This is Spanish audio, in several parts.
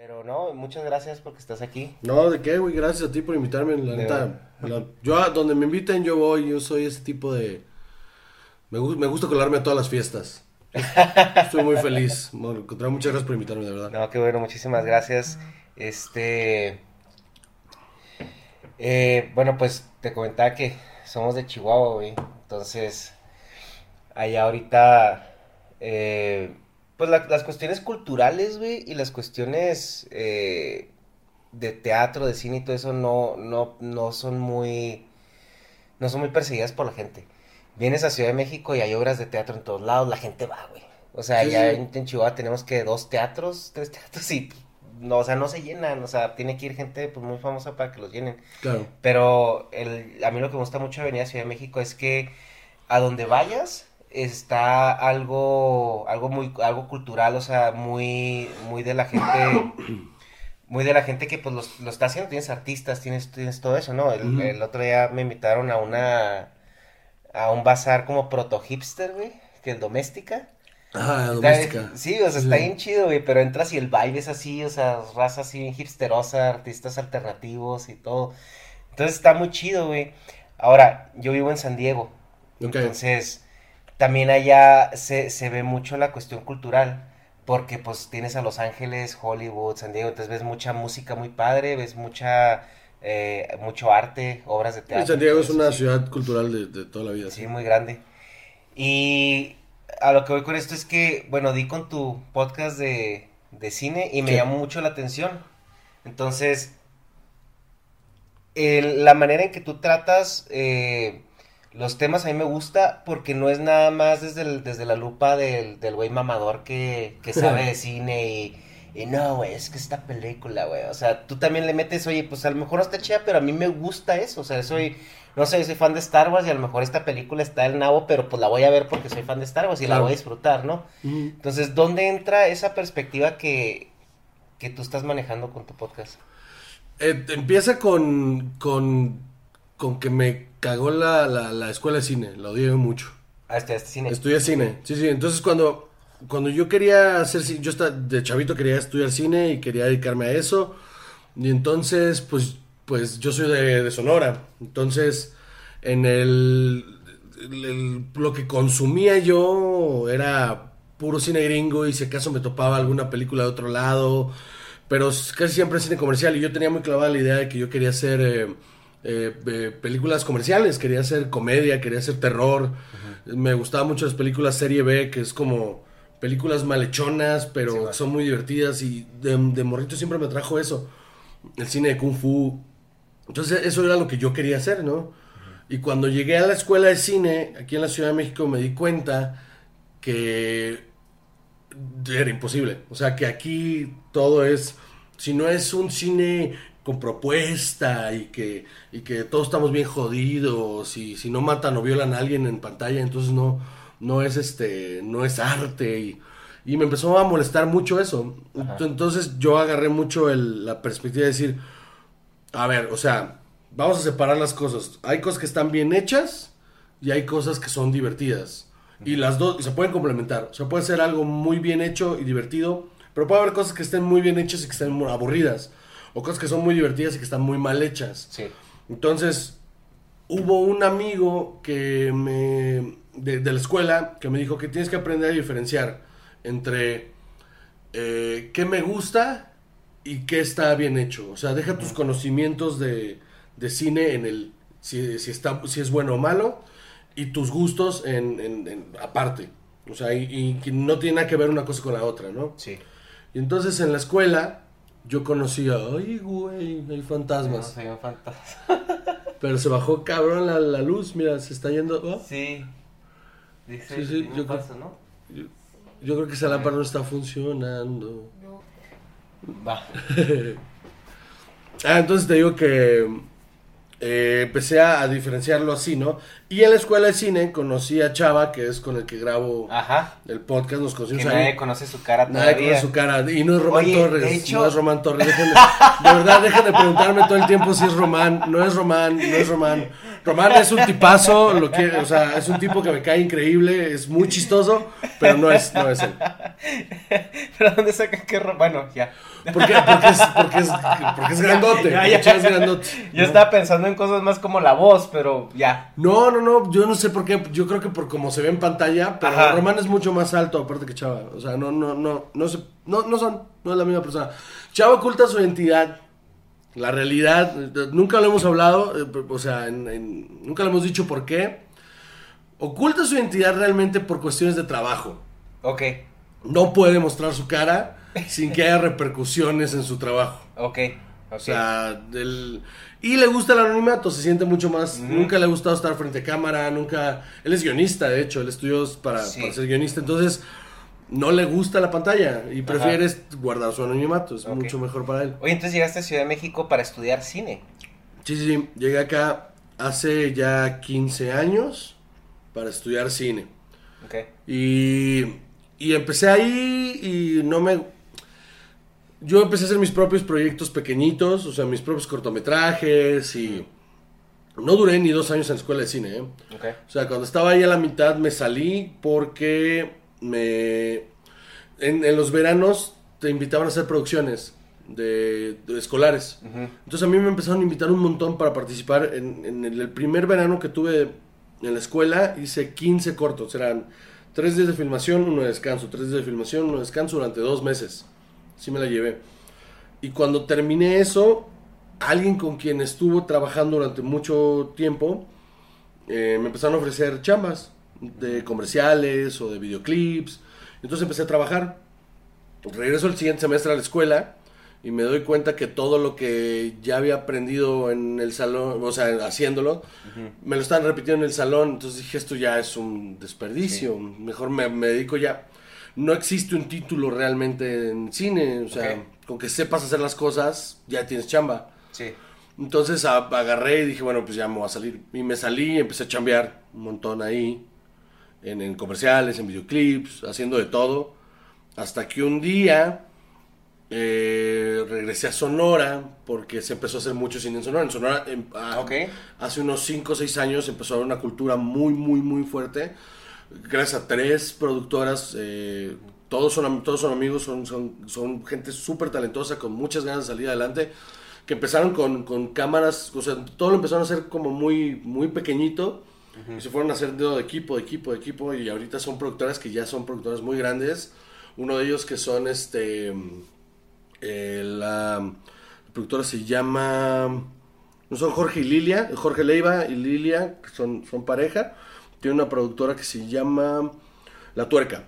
Pero no, muchas gracias porque estás aquí. No, ¿de qué, güey? Gracias a ti por invitarme. La neta, la- yo a donde me inviten yo voy. Yo soy ese tipo de... Me, gu- me gusta colarme a todas las fiestas. Estoy muy feliz. Bueno, muchas gracias por invitarme, de verdad. No, qué bueno, muchísimas gracias. Este. eh, bueno, pues te comentaba que somos de Chihuahua, güey. Entonces, allá ahorita. eh, pues la- las cuestiones culturales, güey, y las cuestiones eh, de teatro, de cine y todo eso no, no, no son muy. No son muy perseguidas por la gente. Vienes a Ciudad de México y hay obras de teatro en todos lados, la gente va, güey. O sea, Sí, ya sí. en, en Chihuahua tenemos que dos teatros, tres teatros y no, o sea, no se llenan, o sea, tiene que ir gente pues muy famosa para que los llenen. Claro. Pero el, a mí lo que me gusta mucho de venir a Ciudad de México es que a donde vayas está algo, algo muy, algo cultural, o sea, muy, muy de la gente, muy de la gente que pues los- lo, está haciendo, tienes artistas, tienes, tienes todo eso, ¿no? El, otro día me invitaron a una, a un bazar como proto hipster, güey, que es doméstica. Ajá, Está- doméstica. Sí, o sea, Sí. está bien chido, güey, pero entras y el vibe es así, o sea, raza así bien hipsterosa, artistas alternativos y todo. Entonces está muy chido, güey. Ahora, yo vivo en San Diego, entonces también allá se, se ve mucho la cuestión cultural, porque pues tienes a Los Ángeles, Hollywood, San Diego, entonces ves mucha música muy padre, ves mucha, eh, mucho arte, obras de teatro. San Diego es una sí. ciudad cultural de, de toda la vida. Sí, muy grande. Y a lo que voy con esto es que, bueno, di con tu podcast de, de cine y me llamó mucho la atención. Entonces, el- la manera en que tú tratas eh, los temas a mí me gusta porque no es nada más desde, el- desde la lupa del del güey mamador que, que sabe de cine y, y no, güey, es que esta película, güey, o sea, tú también le metes, oye, pues a lo mejor no está chida, pero a mí me gusta eso, o sea, soy, no sé, soy fan de Star Wars y a lo mejor esta película está el nabo, pero pues la voy a ver porque soy fan de Star Wars y la voy a disfrutar, ¿no? Entonces, ¿dónde entra esa perspectiva que, que tú estás manejando con tu podcast? Eh, empieza con, con, con que me cagó la, la, la escuela de cine. La odié mucho. Ah, este, este cine. Estudié cine. Sí, sí. Entonces cuando, cuando yo quería hacer cine, yo esta- de chavito quería estudiar cine y quería dedicarme a eso. Y entonces, pues, pues yo soy de, de Sonora. Entonces, en el, el- el- lo que consumía yo era puro cine gringo y si acaso me topaba alguna película de otro lado. Pero casi siempre cine comercial y yo tenía muy clavada la idea de que yo quería eh, eh, eh, películas comerciales, quería hacer comedia, quería hacer terror. Me gustaban mucho las películas serie B, que es como películas malhechonas, pero Sí, son muy divertidas y de, de morrito siempre me atrajo eso. El cine de kung fu. Entonces eso era lo que yo quería hacer, ¿no? Y cuando llegué a la escuela de cine, aquí en la Ciudad de México, me di cuenta que era imposible. O sea, que aquí todo es, si no es un cine con propuesta y que, y que todos estamos bien jodidos y si no matan o violan a alguien en pantalla, entonces no, no es este, no es arte y, y me empezó a molestar mucho eso. Entonces yo agarré mucho el- la perspectiva de decir, a ver, o sea, vamos a separar las cosas. Hay cosas que están bien hechas y hay cosas que son divertidas. Y las dos y se pueden complementar. O sea, puede ser algo muy bien hecho y divertido, pero puede haber cosas que estén muy bien hechas y que estén aburridas. O cosas que son muy divertidas y que están muy mal hechas. Sí. Entonces, hubo un amigo que me, de, de la escuela que me dijo que tienes que aprender a diferenciar entre eh, qué me gusta y qué está bien hecho. O sea, deja tus conocimientos de, de cine en el si, si está, si es bueno o malo y tus gustos en, en- en- aparte. O sea, y, y que no tiene nada que ver una cosa con la otra, ¿no? Sí. Y entonces en la escuela yo conocía, ay, güey, hay fantasmas. soy un fantasma. Pero se bajó cabrón la, la luz, mira, se está yendo. oh, Sí. Dice, Sí, sí, yo creo- ¿no? Yo creo que esa lámpara no está funcionando. Va. Ah, entonces te digo que eh, empecé a, a diferenciarlo así, ¿no? Y en la escuela de cine conocí a Chava, que es con el que grabo Ajá. el podcast, nos Que conocimos nadie conoce su cara Nadie todavía. conoce su cara. Y no es Román Oye, Torres. de hecho- No es Román Torres. Dejen de, de verdad, dejen de preguntarme todo el tiempo si es Román. No es Román, no es Román. Román es un tipazo, lo que, o sea, es un tipo que me cae increíble, es muy chistoso, pero no es, no es él. ¿Pero dónde sacan que ro- Bueno, ya. ¿Por qué? Porque es, porque es, porque es grandote. Ya, porque ya. Chava es grandote. Yo estaba pensando en cosas más como la voz, pero ya. No, no, no, yo no sé por qué, yo creo que por cómo se ve en pantalla, pero Ajá. Román es mucho más alto aparte que Chava, o sea, no, no, no, no se, no, no son, no es la misma persona. Chava oculta su identidad, la realidad, nunca lo hemos hablado, eh, o sea, en- en- nunca lo hemos dicho por qué. Oculta su identidad realmente por cuestiones de trabajo. Ok, No puede mostrar su cara sin que haya repercusiones en su trabajo. ok, ok. O sea. Y le gusta el anonimato, se siente mucho más... Nunca le ha gustado estar frente a cámara, nunca... Él es guionista, de hecho, él estudió para, Sí. para ser guionista, entonces no le gusta la pantalla y prefiere guardar su anonimato, es mucho mejor para él. Oye, entonces llegaste a Ciudad de México para estudiar cine. Sí, sí, sí, llegué acá hace ya 15 años para estudiar cine. Ok. Y, y empecé ahí y no me... Yo empecé a hacer mis propios proyectos pequeñitos, o sea, mis propios cortometrajes y... No duré ni dos años en la escuela de cine, ¿eh? Ok. O sea, cuando estaba ahí a la mitad me salí porque me... En, en los veranos te invitaban a hacer producciones de, de escolares. Entonces a mí me empezaron a invitar un montón para participar. En, en el, el primer verano que tuve en la escuela hice 15 cortos. Eran tres días de filmación, uno de descanso. Tres días de filmación, uno de descanso durante dos meses. Así me la llevé. Y cuando terminé eso, alguien con quien estuvo trabajando durante mucho tiempo eh, me empezaron a ofrecer chambas de comerciales o de videoclips. Entonces empecé a trabajar. Regreso el siguiente semestre a la escuela y me doy cuenta que todo lo que ya había aprendido en el salón, o sea, haciéndolo, me lo están repitiendo en el salón. Entonces dije, esto ya es un desperdicio. Mejor me, me dedico ya. No existe un título realmente en cine. O sea, con que sepas hacer las cosas, ya tienes chamba. Sí. Entonces a- agarré y dije, bueno, pues ya me voy a salir. Y me salí y empecé a chambear un montón ahí, en, en comerciales, en videoclips, haciendo de todo. Hasta que un día eh, regresé a Sonora, porque se empezó a hacer mucho cine en Sonora. En Sonora, em, a- hace unos 5 o 6 años empezó a haber una cultura muy, muy, muy fuerte. Gracias a tres productoras, eh, todos, son, todos son amigos, son, son, son gente súper talentosa, con muchas ganas de salir adelante, que empezaron con, con cámaras, o sea, todo lo empezaron a hacer como muy, muy pequeñito, y se fueron haciendo de equipo, de equipo, de equipo, y ahorita son productoras que ya son productoras muy grandes. Uno de ellos que son, este, eh, la productora se llama, no son Jorge y Lilia, Jorge Leiva y Lilia, que son, son pareja. Tiene una productora que se llama La Tuerca.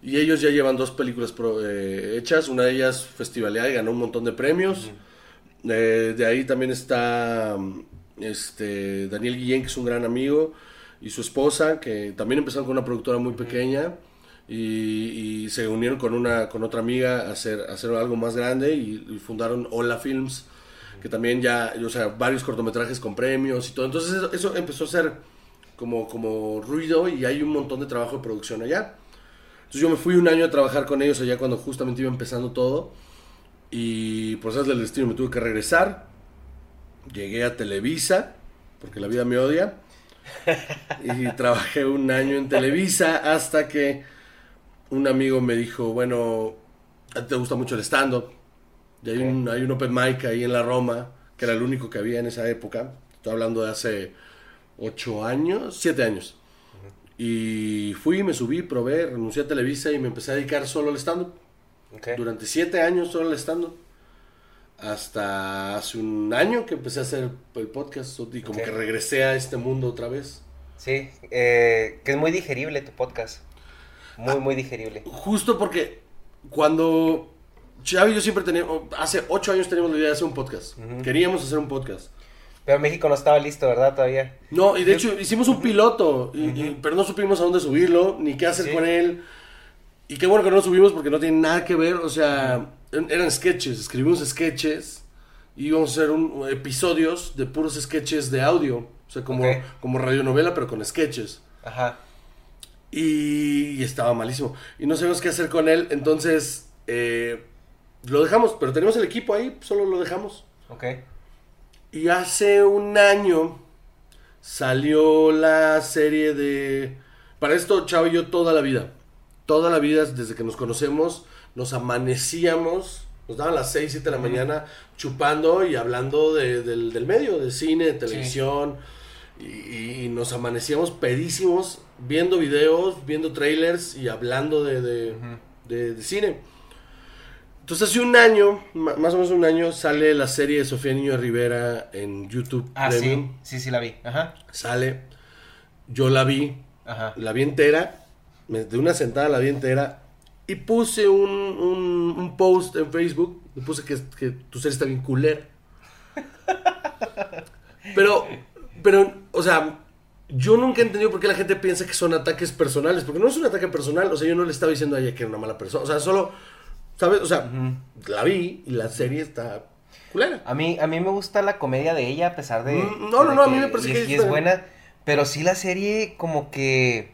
Y ellos ya llevan dos películas pro- eh, hechas. Una de ellas festivaleada y ganó un montón de premios. Eh, de ahí también está este, Daniel Guillén, que es un gran amigo, y su esposa, que también empezaron con una productora muy pequeña. Y, y se unieron con una con otra amiga a hacer, a hacer algo más grande y, y fundaron Hola Films que también ya o sea varios cortometrajes con premios y todo. Entonces eso, eso empezó a ser como como ruido y hay un montón de trabajo de producción allá. Entonces yo me fui un año a trabajar con ellos allá cuando justamente iba empezando todo y por esas del destino me tuve que regresar. Llegué a Televisa porque la vida me odia y trabajé un año en Televisa hasta que un amigo me dijo, bueno, te gusta mucho el stand-up. Y hay, un, hay un open mic ahí en la Roma, que era el único que había en esa época. Estoy hablando de hace ocho años, siete años. Y fui, me subí, probé, renuncié a Televisa y me empecé a dedicar solo al stand-up. Durante siete años solo al stand-up. Hasta hace un año que empecé a hacer el podcast y como que regresé a este mundo otra vez. Sí, eh, que es muy digerible tu podcast. Muy, Ah. muy digerible. Justo porque cuando Xavi y yo siempre teníamos, hace ocho años teníamos la idea de hacer un podcast. Queríamos hacer un podcast. Pero México no estaba listo, ¿verdad? Todavía. No, y de hecho hicimos un piloto, y- y- pero no supimos a dónde subirlo, ni qué hacer Sí. con él. Y qué bueno que no lo subimos porque no tiene nada que ver, o sea, eran sketches, escribimos sketches y íbamos a hacer un, episodios de puros sketches de audio, o sea, como, Ok. como radionovela, pero con sketches. Ajá. Y, y estaba malísimo. Y no sabíamos qué hacer con él. Entonces, eh, lo dejamos. Pero tenemos el equipo ahí, solo lo dejamos. Ok. Y hace un año salió la serie de... Para esto, Chavo y yo toda la vida. Toda la vida, desde que nos conocemos, nos amanecíamos. Nos daban las 6, 7 de la mañana chupando y hablando de- del, del medio, de cine, de televisión. Y, y nos amanecíamos pedísimos viendo videos, viendo trailers y hablando de, de- de- de cine. Entonces hace un año, más o menos un año, sale la serie de Sofía Niño de Rivera en YouTube Ah, Premium. sí. Sí, sí, la vi. Ajá. Sale, yo la vi, Ajá. la vi entera, de una sentada la vi entera, y puse un, un- un post en Facebook, y puse que, que tu serie está bien culera. Pero, pero, o sea, yo nunca he entendido por qué la gente piensa que son ataques personales, porque no es un ataque personal, o sea, yo no le estaba diciendo a ella que era una mala persona, o sea, solo, ¿sabes? O sea, la vi y la serie está culera. A mí, a mí me gusta la comedia de ella, a pesar de. Mm, no, no, de no, a mí me parece y que es, y buena. Pero sí la serie, como que.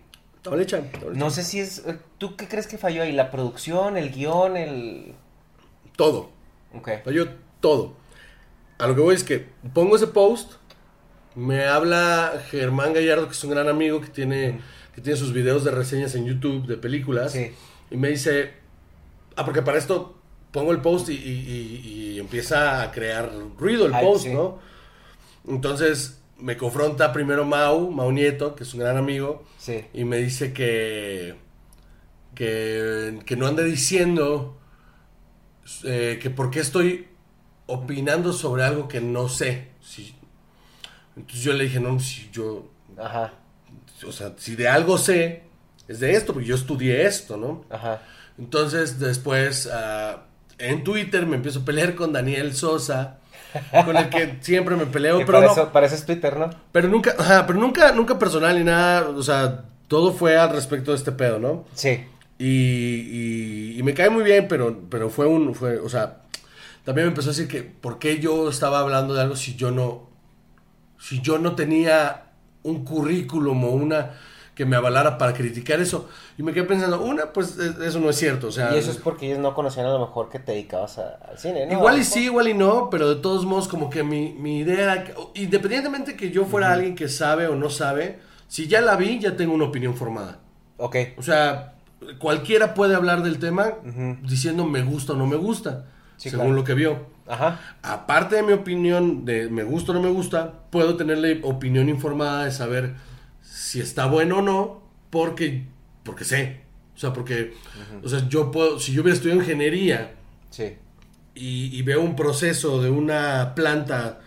No sé si es. eh, ¿Tú qué crees que falló ahí? ¿La producción, el guion, el. Todo. Ok. Falló todo. A lo que voy es que pongo ese post, me habla Germán Gallardo, que es un gran amigo que tiene, que tiene sus videos de reseñas en YouTube de películas, Sí. y me dice, ah, porque para esto pongo el post y, y- y- y empieza a crear ruido el Ay, post, sí. ¿no? Entonces me confronta primero Mau, Mau Nieto, que es un gran amigo, Sí. y me dice que, que, que no ande diciendo eh, que por qué estoy opinando sobre algo que no sé. Si- entonces yo le dije, no, si yo, Ajá. o sea, si de algo sé, es de esto, porque yo estudié esto, ¿no? Ajá. Entonces después ah, en Twitter me empiezo a pelear con Daniel Sosa, con el que siempre me peleo, Que pero para, no, eso, para eso es Twitter, ¿no? pero nunca, ajá, pero nunca, nunca personal ni nada, o sea, todo fue al respecto de este pedo, ¿no? Sí. Y, y- y me cae muy bien, pero, pero fue un, fue, o sea, también me empezó a decir que por qué yo estaba hablando de algo si yo no, si yo no tenía un currículum o una que me avalara para criticar eso. Y me quedé pensando, una, pues e- eso no es cierto, o sea, Y eso es porque ellos no conocían a lo mejor que te dedicabas a- al cine, ¿no? Igual y sí, igual y no, pero de todos modos como que mi, mi idea era, que- independientemente que yo fuera alguien que sabe o no sabe, si ya la vi, ya tengo una opinión formada. Ok. O sea, cualquiera puede hablar del tema diciendo me gusta o no me gusta, Sí, según claro. lo que vio. Ajá. Aparte de mi opinión de me gusta o no me gusta, puedo tenerle opinión informada de saber si está bueno o no, porque, porque sé. O sea, porque, o sea, yo puedo, si yo hubiera estudiado ingeniería Sí. y, y veo un proceso de una planta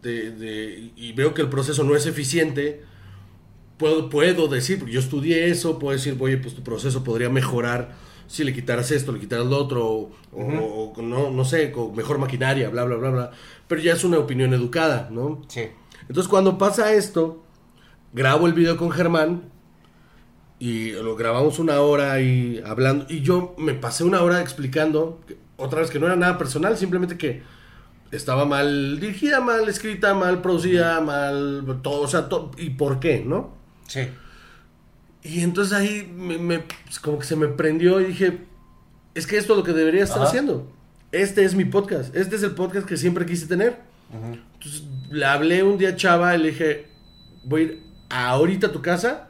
de, de- y veo que el proceso no es eficiente, puedo, puedo decir, porque yo estudié eso, puedo decir, oye, pues tu proceso podría mejorar si le quitaras esto, le quitaras lo otro, o, o- o no, no sé, con mejor maquinaria, bla, bla, bla, bla. Pero ya es una opinión educada, ¿no? Sí. Entonces cuando pasa esto, grabo el video con Germán y lo grabamos una hora ahí hablando y yo me pasé una hora explicando, que- otra vez que no era nada personal, simplemente que estaba mal dirigida, mal escrita, mal producida, mal todo, o sea, y por qué, ¿no? Sí. Y entonces ahí me, me- pues, como que se me prendió y dije, es que esto es lo que debería estar Ajá. haciendo. Este es mi podcast, este es el podcast que siempre quise tener. Entonces le hablé un día a Chava y le dije, voy a ir ahorita a tu casa,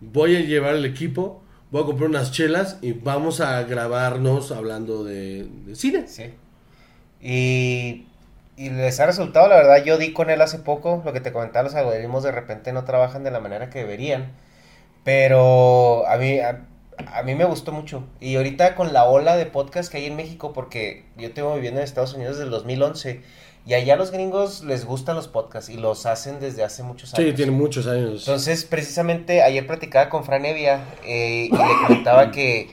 voy a llevar el equipo, voy a comprar unas chelas y vamos a grabarnos hablando de, cine. Sí. Y, y les ha resultado, la verdad, yo di con él hace poco, lo que te comentaba, los algoritmos de repente no trabajan de la manera que deberían, pero a mí, a, a mí me gustó mucho. Y ahorita con la ola de podcast que hay en México, porque yo tengo viviendo en Estados Unidos desde el 2011, y allá los gringos les gustan los podcasts y los hacen desde hace muchos años. Sí, tiene muchos años. Entonces, precisamente ayer platicaba con Fran Evia eh, y le comentaba que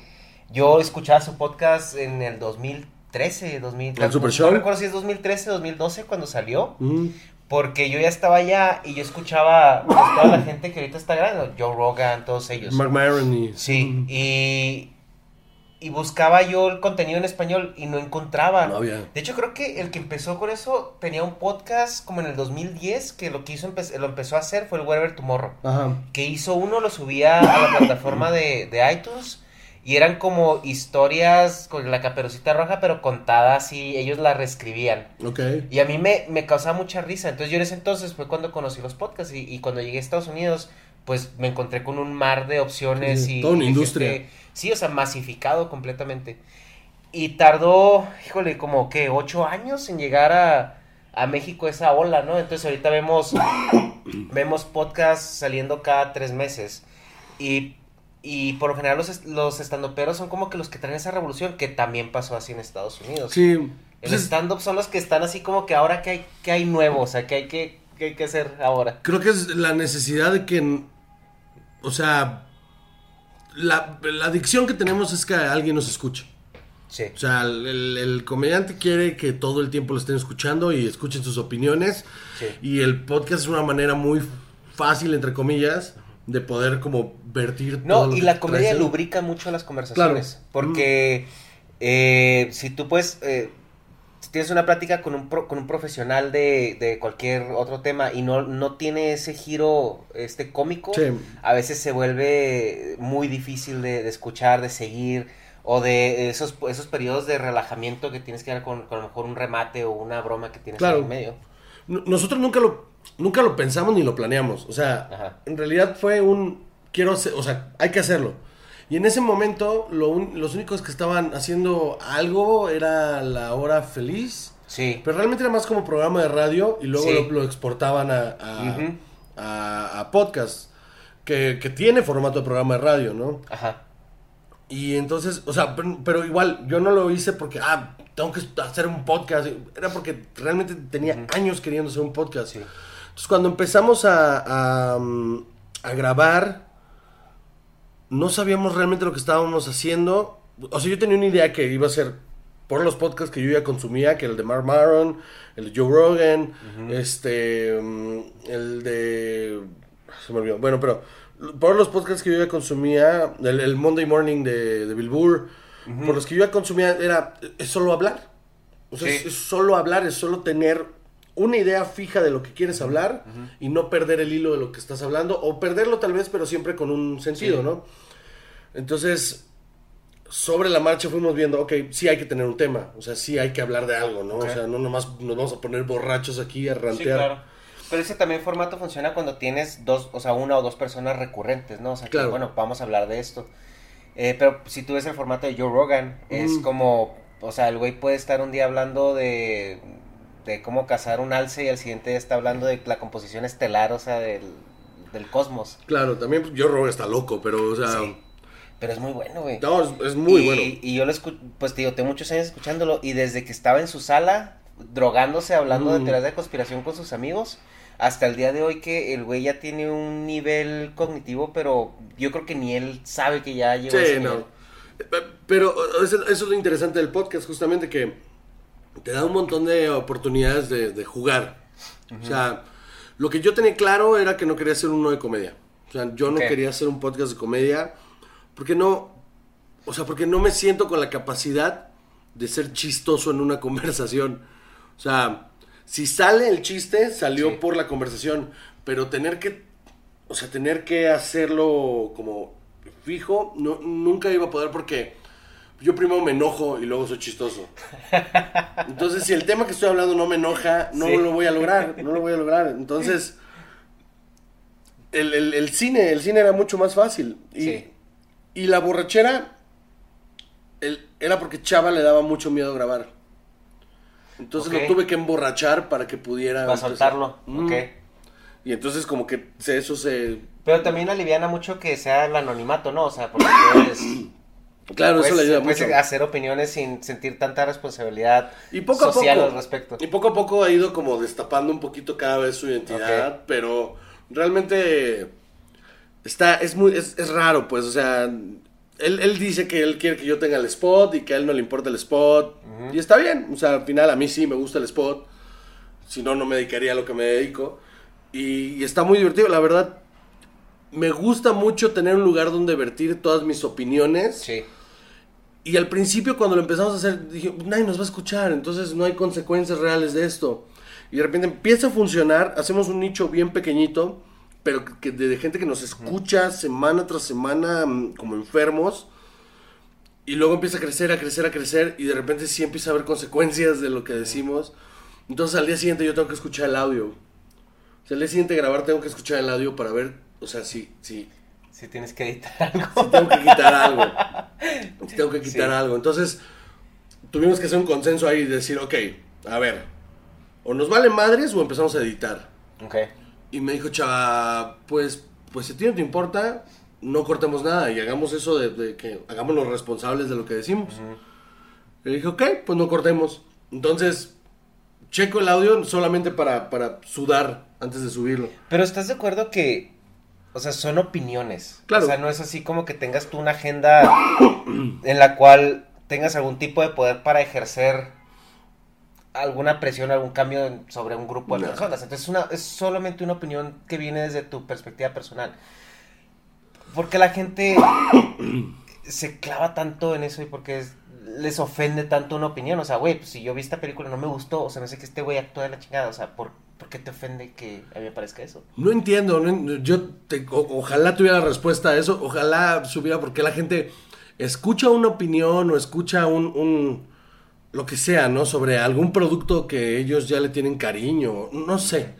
yo escuchaba su podcast en el 2013, 2000, ¿El Super no Show? recuerdo si es 2013, 2012 cuando salió, Mm. porque yo ya estaba allá y yo escuchaba pues, toda la gente que ahorita está grande, Joe Rogan, todos ellos. Mark Maron y... Sí, y, y buscaba yo el contenido en español y no encontraba. No había. De hecho, creo que el que empezó con eso tenía un podcast como en el 2010, que lo que hizo empe- lo empezó a hacer fue el Wherever Tomorrow. Ajá. Que hizo uno, lo subía a la plataforma de, de iTunes y eran como historias con la caperucita roja, pero contadas y ellos la reescribían. Ok. Y a mí me, me causaba mucha risa. Entonces yo en ese entonces fue cuando conocí los podcasts y, y cuando llegué a Estados Unidos, pues me encontré con un mar de opciones Sí, y... toda una y industria. gente- sí, o sea, masificado completamente. Y tardó, híjole, como que ocho años en llegar a, a México esa ola, ¿no? Entonces ahorita vemos, vemos podcasts saliendo cada tres meses. Y, y por lo general los, los estandoperos son como que los que traen esa revolución, que también pasó así en Estados Unidos. Sí. El Pues es- stand-up son los que están así como que ahora que hay, que hay nuevo, o sea, que hay que, que hay que hacer ahora. creo que es la necesidad de que, o sea, la, la adicción que tenemos es que alguien nos escuche. Sí. O sea, el, comediante quiere que todo el tiempo lo estén escuchando y escuchen sus opiniones. Sí. Y el podcast es una manera muy fácil, entre comillas, de poder como vertir todo No, lo y que la comedia traes. lubrica mucho las conversaciones. Claro. Porque eh, si tú puedes, eh, tienes una plática con un, pro- con un profesional de, de cualquier otro tema y no, no tiene ese giro este cómico, Sí. a veces se vuelve muy difícil de, de escuchar, de seguir, o de esos, esos periodos de relajamiento que tienes que dar con, con a lo mejor un remate o una broma que tienes Claro. en medio. Nosotros nunca lo, nunca lo pensamos ni lo planeamos. O sea, Ajá. en realidad fue un. Quiero hacer, o sea, hay que hacerlo. Y en ese momento, lo un- los únicos que estaban haciendo algo era la hora feliz. Sí. Pero realmente era más como programa de radio y luego Sí. lo, lo exportaban a, a, Ujú. a- a podcast. Que, que tiene formato de programa de radio, ¿no? Ajá. Y entonces, o sea, pero, pero igual, yo no lo hice porque, ah, tengo que hacer un podcast. Era porque realmente tenía años queriendo hacer un podcast. Sí. Entonces, cuando empezamos a, a, mm, a grabar, no sabíamos realmente lo que estábamos haciendo. O sea, yo tenía una idea que iba a ser por los podcasts que yo ya consumía, que el de Mark Maron, el de Joe Rogan, este, mm, el de... Se me olvidó. Bueno, pero por los podcasts que yo ya consumía, el, el Monday Morning de, de Bill Burr, por los que yo ya consumía, era, es solo hablar. O sea, Sí. es, es solo hablar, es solo tener una idea fija de lo que quieres hablar y no perder el hilo de lo que estás hablando, o perderlo tal vez, pero siempre con un sentido, Sí. ¿no? Entonces, sobre la marcha fuimos viendo, ok, sí hay que tener un tema, o sea, sí hay que hablar de algo, ¿no? O sea, no nomás nos vamos a poner borrachos aquí a Sí, rantear. claro. Pero ese también formato funciona cuando tienes dos, o sea, una o dos personas recurrentes, ¿no? O sea, que, bueno, vamos a hablar de esto. Eh, pero si tú ves el formato de Joe Rogan, es como, o sea, el güey puede estar un día hablando de, de cómo cazar un alce y al siguiente está hablando de la composición estelar, o sea, del, del cosmos. Claro, también pues, yo Robert está loco, pero, o sea, Sí. Pero es muy bueno, güey. no, es, es muy y, bueno. Y yo lo escucho, pues te digo, tengo muchos años escuchándolo y desde que estaba en su sala, drogándose, hablando de Mm. teorías de conspiración con sus amigos, hasta el día de hoy que el güey ya tiene un nivel cognitivo, pero yo creo que ni él sabe que ya llegó a Sí, ese no. nivel. Eh, Pero eso, eso es lo interesante del podcast, justamente que te da un montón de oportunidades de, de jugar. O sea, lo que yo tenía claro era que no quería hacer uno de comedia. O sea, yo no quería hacer un podcast de comedia porque no, o sea, porque no me siento con la capacidad de ser chistoso en una conversación. O sea, si sale el chiste, salió Sí. por la conversación, pero tener que, o sea, tener que hacerlo como fijo, no, nunca iba a poder porque yo primero me enojo y luego soy chistoso. Entonces, si el tema que estoy hablando no me enoja, no Sí. lo voy a lograr, no lo voy a lograr. Entonces, el, el- el cine, el cine era mucho más fácil. Y, Sí. y la borrachera el- era porque Chava le daba mucho miedo grabar. Entonces lo tuve que emborrachar para que pudiera... Para soltarlo. Mm. Ok. Y entonces como que se- eso se... Pero también aliviana mucho que sea el anonimato, ¿no? O sea, porque Claro, eso puedes- le ayuda puedes mucho. hacer opiniones sin sentir tanta responsabilidad Y poco a social poco. al respecto. Y poco a poco ha ido como destapando un poquito cada vez su identidad, Ok. pero realmente está, es muy, es, es raro, pues, o sea, él, él dice que él quiere que yo tenga el spot y que a él no le importa el spot. Y está bien, o sea, al final a mí sí me gusta el spot, si no, no me dedicaría a lo que me dedico. Y, y está muy divertido, la verdad. Me gusta mucho tener un lugar donde vertir todas mis opiniones. Sí. Y al principio cuando lo empezamos a hacer, dije, nadie nos va a escuchar, entonces no hay consecuencias reales de esto. Y de repente empieza a funcionar, hacemos un nicho bien pequeñito, pero que de, gente que nos escucha semana tras semana mm, como enfermos. Y luego empieza a crecer, a crecer, a crecer, y de repente sí empieza a haber consecuencias de lo que decimos. Entonces al día siguiente yo tengo que escuchar el audio. O sea, al día siguiente grabar tengo que escuchar el audio para ver, o sea, si, si, Si tienes que editar algo. si tengo que quitar algo. Si tengo que quitar Sí. algo. Entonces, tuvimos que hacer un consenso ahí y decir, ok, a ver, o nos vale madres o empezamos a editar. Ok. Y me dijo, chava, pues, pues si a ti no te importa, no cortemos nada y hagamos eso de, de que hagámonos responsables de lo que decimos. Y le dije, ok, pues no cortemos. Entonces, checo el audio solamente para, para sudar antes de subirlo. Pero ¿estás de acuerdo que, o sea, son opiniones? Claro. O sea, no es así como que tengas tú una agenda en la cual tengas algún tipo de poder para ejercer alguna presión, algún cambio en- sobre un grupo de No. personas. Entonces una, es solamente una opinión que viene desde tu perspectiva personal. Porque la gente se clava tanto en eso y porque es- les ofende tanto una opinión. O sea, güey, pues si yo vi esta película y no me gustó, o sea, no sé que este güey actúa de la chingada. O sea, ¿por, por qué te ofende que a mí me parezca eso? No entiendo, yo ojalá tuviera respuesta a eso, ojalá supiera por qué la gente escucha una opinión o escucha un, lo que sea, ¿no? Sobre algún producto que ellos ya le tienen cariño, no sé,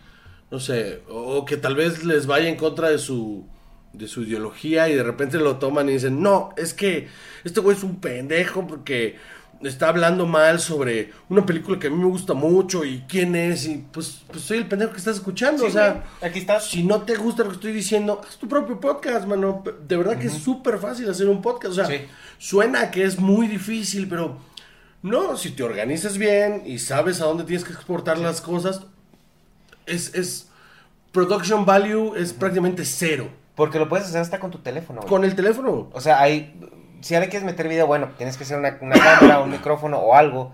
no sé, o, o que tal vez les vaya en contra de su de su ideología y de repente lo toman y dicen, no, es que este güey es un pendejo porque está hablando mal sobre una película que a mí me gusta mucho y quién es y pues, pues soy el pendejo que estás escuchando, Sí, o sea, aquí estás. si no te gusta lo que estoy diciendo, haz tu propio podcast, mano. De verdad que es súper fácil hacer un podcast. O sea, Sí. suena que es muy difícil, pero no, si te organizas bien y sabes a dónde tienes que exportar las cosas, es, es production value es prácticamente cero. Porque lo puedes hacer hasta con tu teléfono. güey. Con el teléfono. O sea, hay. Si ahora quieres meter video, bueno, tienes que hacer una, una cámara, un micrófono o algo.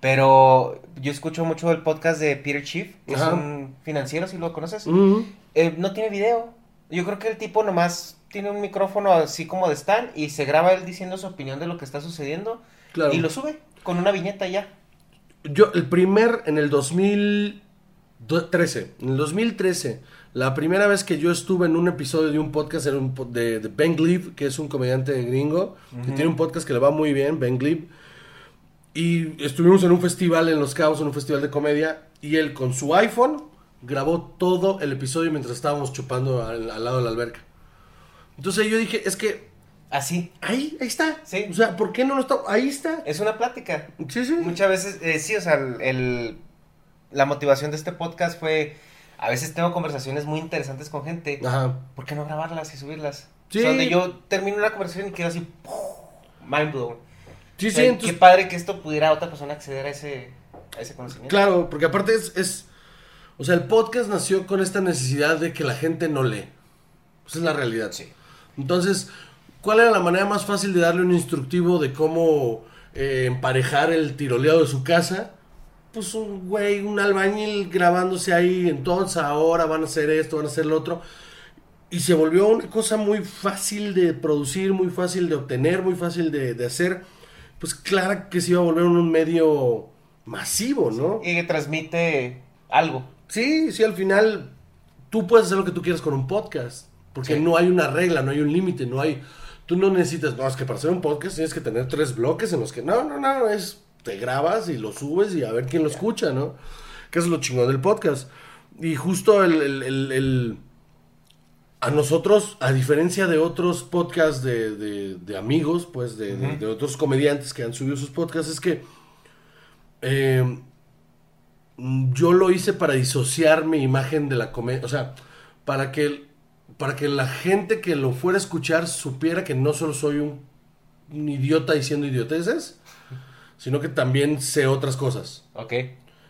Pero yo escucho mucho el podcast de Peter Chief, que Ajá. es un financiero, si lo conoces. Eh, no tiene video. Yo creo que el tipo nomás tiene un micrófono así como de stand y se graba él diciendo su opinión de lo que está sucediendo. Claro. Y lo sube con una viñeta ya. Yo, el primer, en el 2013, en el 2013, la primera vez que yo estuve en un episodio de un podcast era un de, de Ben Glebe, que es un comediante gringo, que tiene un podcast que le va muy bien, Ben Glebe. Y estuvimos en un festival en Los Cabos, en un festival de comedia, y él con su iPhone grabó todo el episodio mientras estábamos chupando al, al lado de la alberca. Entonces yo dije, es que Así. ahí, ahí está. Sí. O sea, ¿por qué no lo está? Ahí está. Es una plática. Sí, sí. Muchas veces, eh, sí, o sea, el, el- la motivación de este podcast fue, a veces tengo conversaciones muy interesantes con gente, Ajá. ¿por qué no grabarlas y subirlas? Sí. O sea, donde yo termino una conversación y quedo así, mind blown. Sí, O sí, entonces- Qué padre que esto pudiera otra persona acceder a ese, a ese conocimiento. Claro, porque aparte es, es- O sea, el podcast nació con esta necesidad de que la gente no lee. Esa es la realidad. Sí. Entonces, ¿cuál era la manera más fácil de darle un instructivo de cómo eh, emparejar el tiroleado de su casa? Pues un güey, un albañil grabándose ahí, entonces ahora van a hacer esto, van a hacer lo otro. Y se volvió una cosa muy fácil de producir, muy fácil de obtener, muy fácil de, de hacer. Pues claro que se iba a volver un medio masivo, ¿no? Y que transmite algo. Sí, sí, al final tú puedes hacer lo que tú quieras con un podcast. Porque Sí. no hay una regla, no hay un límite, no hay... Tú no necesitas, no, es que para hacer un podcast tienes que tener tres bloques en los que... No, no, no, es... Te grabas y lo subes y a ver quién lo escucha, ¿no? Que es lo chingón del podcast. Y justo el... el- el- el- a nosotros, a diferencia de otros podcasts de, de- de amigos, pues de, otros comediantes que han subido sus podcasts, es que eh, yo lo hice para disociar mi imagen de la comedia, o sea, para que, para que la gente que lo fuera a escuchar supiera que no solo soy un, un idiota diciendo idioteces, sino que también sé otras cosas. Ok.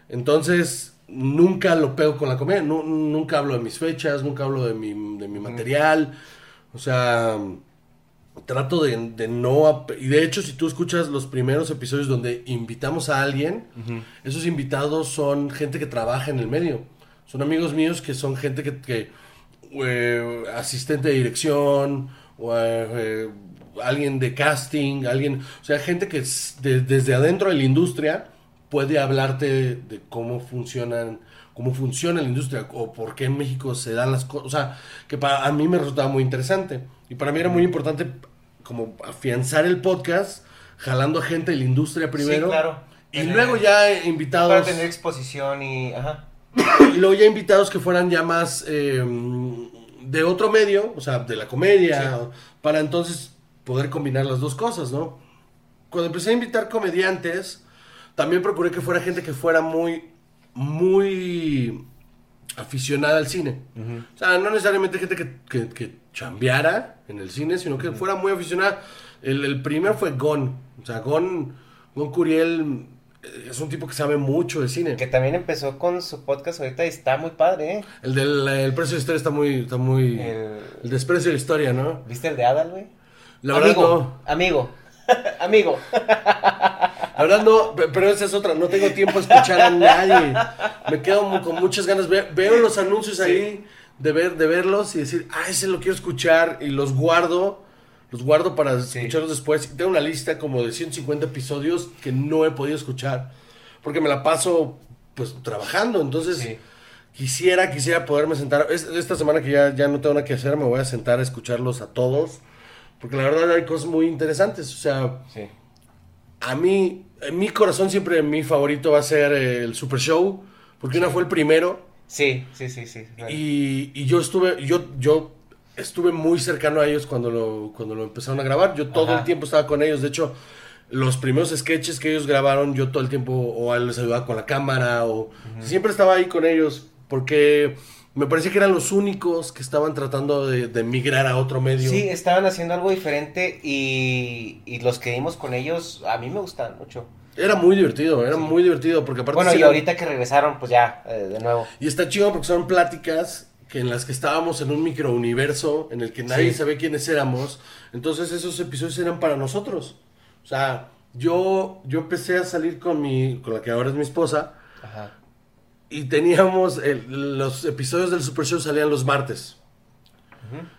Entonces, nunca lo pego con la comedia, nu- nunca hablo de mis fechas, nunca hablo de mi, de mi material, o sea, trato de, de no... Y de hecho, si tú escuchas los primeros episodios donde invitamos a alguien, esos invitados son gente que trabaja en el medio, son amigos míos que son gente que... que, eh, asistente de dirección, o, eh, alguien de casting, alguien, o sea, gente que de- desde adentro de la industria puede hablarte de cómo funcionan, cómo funciona la industria o por qué en México se dan las cosas, o sea, que para a mí me resultaba muy interesante y para mí era muy importante como afianzar el podcast jalando a gente de la industria primero claro. y Tener- luego ya invitados Para tener exposición y. Ajá. y luego ya invitados que fueran ya más eh, de otro medio, o sea, de la comedia, para entonces poder combinar las dos cosas, ¿no? Cuando empecé a invitar comediantes, también procuré que fuera gente que fuera muy, muy aficionada al cine. O sea, no necesariamente gente que, que, que chambeara en el cine, sino que fuera muy aficionada. El, el primero fue Gon. O sea, Gon, Gon Curiel eh, es un tipo que sabe mucho de cine. Que también empezó con su podcast ahorita y está muy padre, ¿eh? El del el precio de la historia está muy, está muy... El, El- desprecio de la historia, ¿no? ¿Viste el de Adal, güey? La verdad amigo, no. Amigo. amigo. La verdad no, pe- pero esa es otra. No tengo tiempo a escuchar a nadie. Me quedo con muchas ganas. Ve- veo los anuncios ahí de ver, de verlos y decir, ah, ese lo quiero escuchar y los guardo. Los guardo para Sí. escucharlos después. Tengo una lista como de 150 episodios que no he podido escuchar. Porque me la paso pues trabajando. Entonces Sí. quisiera, quisiera poderme sentar. Es- esta semana que ya, ya no tengo nada que hacer, me voy a sentar a escucharlos a todos. Porque la verdad hay cosas muy interesantes. O sea, Sí. a mí, en mi corazón siempre mi favorito va a ser el Super Show, porque una fue el primero Sí, sí, sí, sí. y, y yo estuve, yo, yo estuve muy cercano a ellos cuando lo, cuando lo empezaron a grabar. Yo todo Ajá. el tiempo estaba con ellos. De hecho, los primeros sketches que ellos grabaron, yo todo el tiempo o les ayudaba con la cámara o siempre estaba ahí con ellos porque me parecía que eran los únicos que estaban tratando de, de migrar a otro medio. Sí, estaban haciendo algo diferente y, y los que dimos con ellos, a mí me gustan mucho. Era muy divertido, era muy divertido porque aparte Bueno, y eran- ahorita que regresaron, pues ya, eh, de nuevo. Y está chido porque son pláticas que en las que estábamos en un microuniverso en el que nadie Sí. sabía quiénes éramos. Entonces esos episodios eran para nosotros. O sea, yo, yo empecé a salir con mi, con la que ahora es mi esposa, Ajá. Y teníamos, el- los episodios del Super Show salían los martes.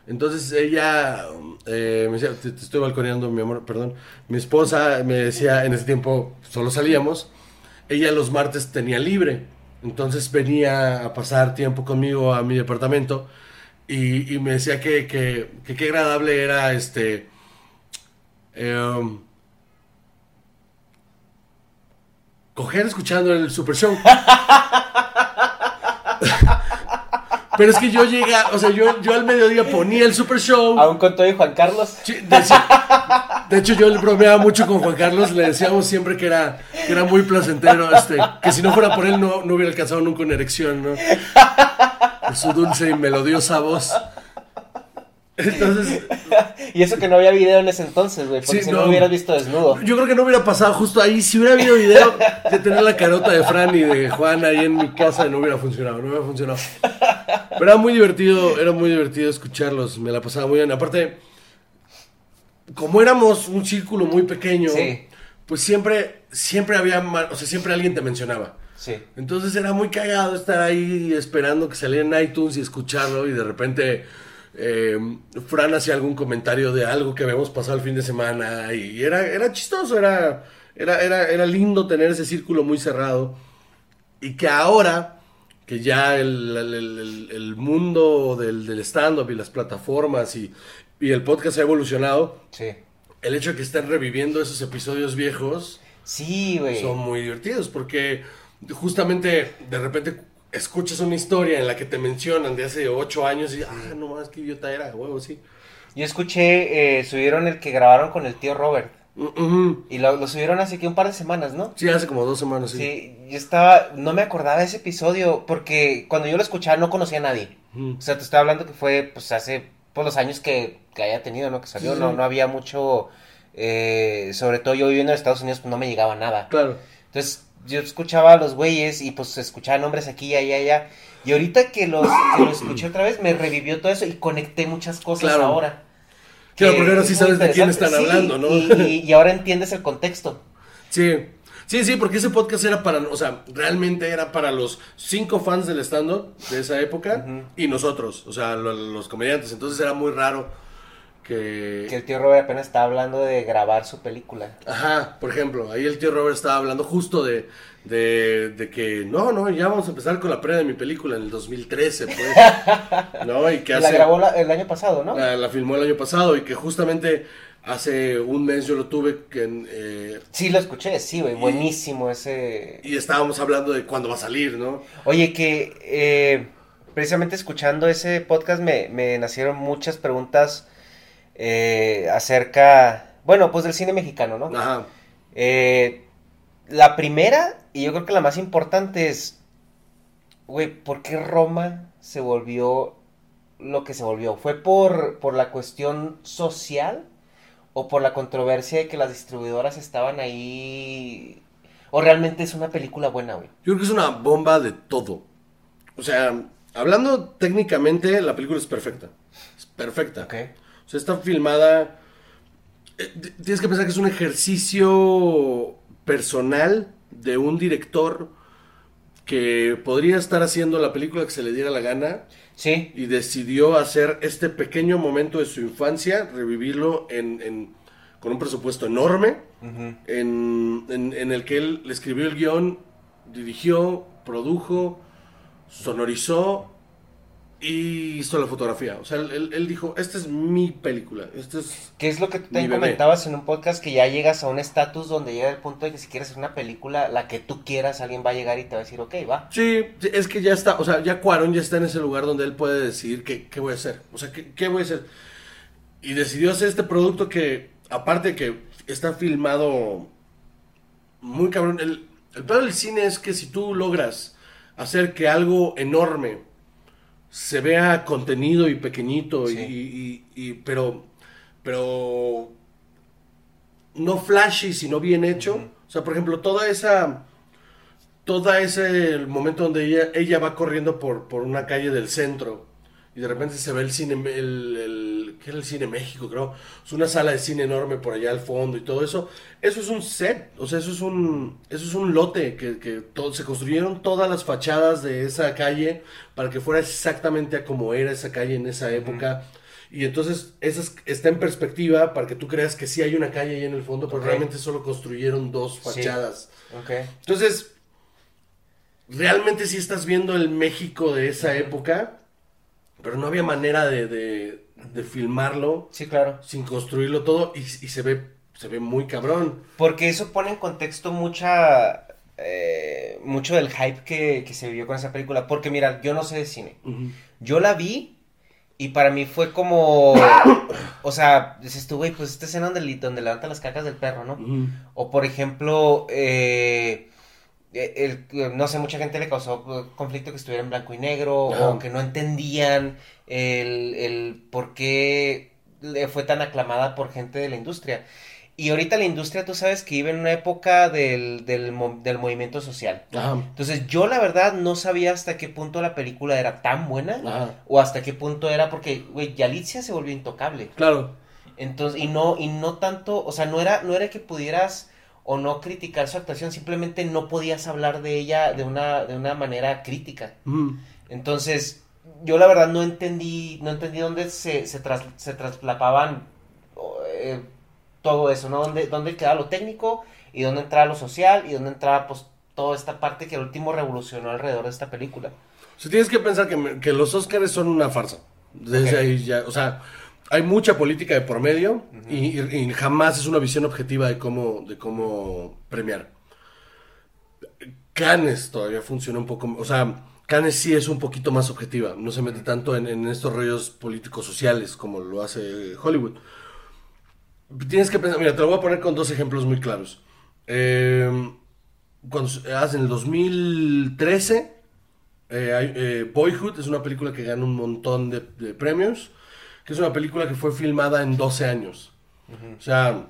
Entonces ella eh, me decía, te, te estoy balconeando, mi amor, perdón. Mi esposa me decía, en ese tiempo solo salíamos, ella los martes tenía libre. Entonces venía a pasar tiempo conmigo a mi departamento y, y me decía que que, que qué agradable era este... em, coger escuchando el Super Show. Pero es que yo llega, o sea, yo, yo al mediodía ponía el Super Show. Aún con todo y Juan Carlos. De hecho, yo le bromeaba mucho con Juan Carlos, le decíamos siempre que era, que era muy placentero, este, que si no fuera por él no, no hubiera alcanzado nunca una erección, ¿no? Por su dulce y melodiosa voz. Entonces, Y eso que no había video en ese entonces, güey, porque Sí, si no, no. hubieras visto desnudo. yo creo que no hubiera pasado justo ahí. Si hubiera habido video de tener la carota de Fran y de Juan ahí en mi casa, no hubiera funcionado, no hubiera funcionado. Pero era muy divertido, era muy divertido escucharlos, me la pasaba muy bien. Aparte, como éramos un círculo muy pequeño, Sí. pues siempre, siempre había, o sea, siempre alguien te mencionaba. Sí. Entonces era muy cagado estar ahí esperando que saliera en iTunes y escucharlo y de repente eh, Fran hacía algún comentario de algo que habíamos pasado el fin de semana y era, era chistoso, era, era, era, era lindo tener ese círculo muy cerrado y que ahora que ya el, el- el- el mundo del, del stand-up y las plataformas y, y el podcast ha evolucionado, Sí. el hecho de que estén reviviendo esos episodios viejos Sí, son muy divertidos porque justamente de repente escuchas una historia en la que te mencionan de hace ocho años y, ah, no más, qué idiota era, huevo, sí. Yo escuché, eh, subieron el que grabaron con el tío Robert. Y lo, lo subieron hace que un par de semanas, ¿no? Sí, hace como dos semanas, sí. Sí, yo estaba, no me acordaba de ese episodio porque cuando yo lo escuchaba no conocía a nadie. O sea, te estaba hablando que fue pues hace pues los años que, que haya tenido, ¿no? Que salió, Sí, no, sí. no había mucho, eh, sobre todo yo viviendo en Estados Unidos pues no me llegaba nada. Claro. Entonces yo escuchaba a los güeyes y pues escuchaba nombres aquí, allá, allá. Y ahorita que los, que los escuché otra vez me revivió todo eso y conecté muchas cosas Claro. ahora. Claro, Que porque ahora sí sabes de quién están Sí, hablando, ¿no? Y, y- y ahora entiendes el contexto. Sí, sí, sí, porque ese podcast era para, o sea, realmente era para los cinco fans del stand-up de esa época y nosotros, o sea, lo- los, comediantes. Entonces era muy raro que... Que el tío Robert apenas estaba hablando de grabar su película. Ajá, por ejemplo, ahí el tío Robert estaba hablando justo de, de, de que, no, no, ya vamos a empezar con la pre de mi película en el 2013, pues. ¿No? Y que hace... la grabó la- el año pasado, ¿no? La, la filmó el año pasado y que justamente hace un mes yo lo tuve que, en, eh, Sí, lo escuché, sí, güey. Buenísimo ese. y estábamos hablando de cuándo va a salir, ¿no? Oye, que eh, precisamente escuchando ese podcast me, me nacieron muchas preguntas eh, acerca, bueno, pues del cine mexicano, ¿no? Ajá. Eh, la primera, y yo creo que la más importante es, güey, ¿por qué Roma se volvió lo que se volvió? ¿Fue por, por la cuestión social o por la controversia de que las distribuidoras estaban ahí? ¿O realmente es una película buena, güey? Yo creo que es una bomba de todo. O sea, hablando técnicamente, la película es perfecta. Es perfecta. Ok. O sea, está filmada. eh, Tienes que pensar que es un ejercicio personal de un director que podría estar haciendo la película que se le diera la gana Sí, y decidió hacer este pequeño momento de su infancia, revivirlo en, en- con un presupuesto enorme, en, en- en el que él le escribió el guion, dirigió, produjo, sonorizó y hizo la fotografía. O sea, él, él- dijo, esta es mi película, esta es... que es lo que tú bebé. comentabas en un podcast que ya llegas a un estatus donde llega el punto de que si quieres hacer una película, la que tú quieras, alguien va a llegar y te va a decir, ok, va. Sí, es que ya está, o sea, ya Cuarón ya está en ese lugar donde él puede decidir qué, qué voy a hacer. O sea, qué, qué voy a hacer. Y decidió hacer este producto que, aparte que está filmado muy cabrón. El, el peor del cine es que si tú logras hacer que algo enorme se vea contenido y pequeñito, y, Sí. y- y- pero, pero no flashy, sino bien hecho. O sea, por ejemplo, toda esa todo ese momento donde ella, ella va corriendo por, por una calle del centro y de repente se ve el cine, el, el- ¿qué era el cine México, creo? Es una sala de cine enorme por allá al fondo y todo eso. Eso es un set, o sea, eso es un, eso es un lote que, que todo- se construyeron todas las fachadas de esa calle para que fuera exactamente a como era esa calle en esa época. Y entonces eso es- está en perspectiva para que tú creas que sí hay una calle ahí en el fondo, pero realmente solo construyeron dos Sí. fachadas. Entonces, realmente sí estás viendo el México de esa época, pero no había manera de, de- de filmarlo Sí, claro. sin construirlo todo y, y se ve se ve muy cabrón. Porque eso pone en contexto mucha. eh, mucho del hype que, que se vivió con esa película. Porque mira, yo no sé de cine. Yo la vi y para mí fue como. o sea, dices tú, güey, pues esta escena donde, donde levanta las cacas del perro, ¿no? O por ejemplo, eh, el- el- no sé, mucha gente le causó eh, conflicto que estuviera en blanco y negro Ajá. o que no entendían el, el por qué le fue tan aclamada por gente de la industria. Y ahorita la industria, tú sabes que vive en una época del, del, del movimiento social. Ajá. Entonces yo la verdad no sabía hasta qué punto la película era tan buena Ajá. o hasta qué punto era porque, güey, Yalitza se volvió intocable. Claro. Entonces, y no, y no tanto, o sea, no era, no era que pudieras o no criticar su actuación, simplemente no podías hablar de ella de una, de una manera crítica. Entonces, yo la verdad no entendí, no entendí dónde se, se, tras- se traslapaban eh, todo eso, ¿no? Dónde, dónde quedaba lo técnico y dónde entraba lo social y dónde entraba, pues, toda esta parte que al último revolucionó alrededor de esta película. O sea, tienes que pensar que, que los Oscars son una farsa. Desde ahí ya, o sea, hay mucha política de por medio y, y- y jamás es una visión objetiva de cómo, de cómo premiar. Cannes todavía funciona un poco, o sea, Cannes sí es un poquito más objetiva, no se mete tanto en, en estos rollos políticos sociales como lo hace Hollywood. Tienes que pensar, mira, te lo voy a poner con dos ejemplos muy claros. Eh, cuando en el 2013, eh, eh, Boyhood es una película que gana un montón de, de, premios, que es una película que fue filmada en 12 años. O sea,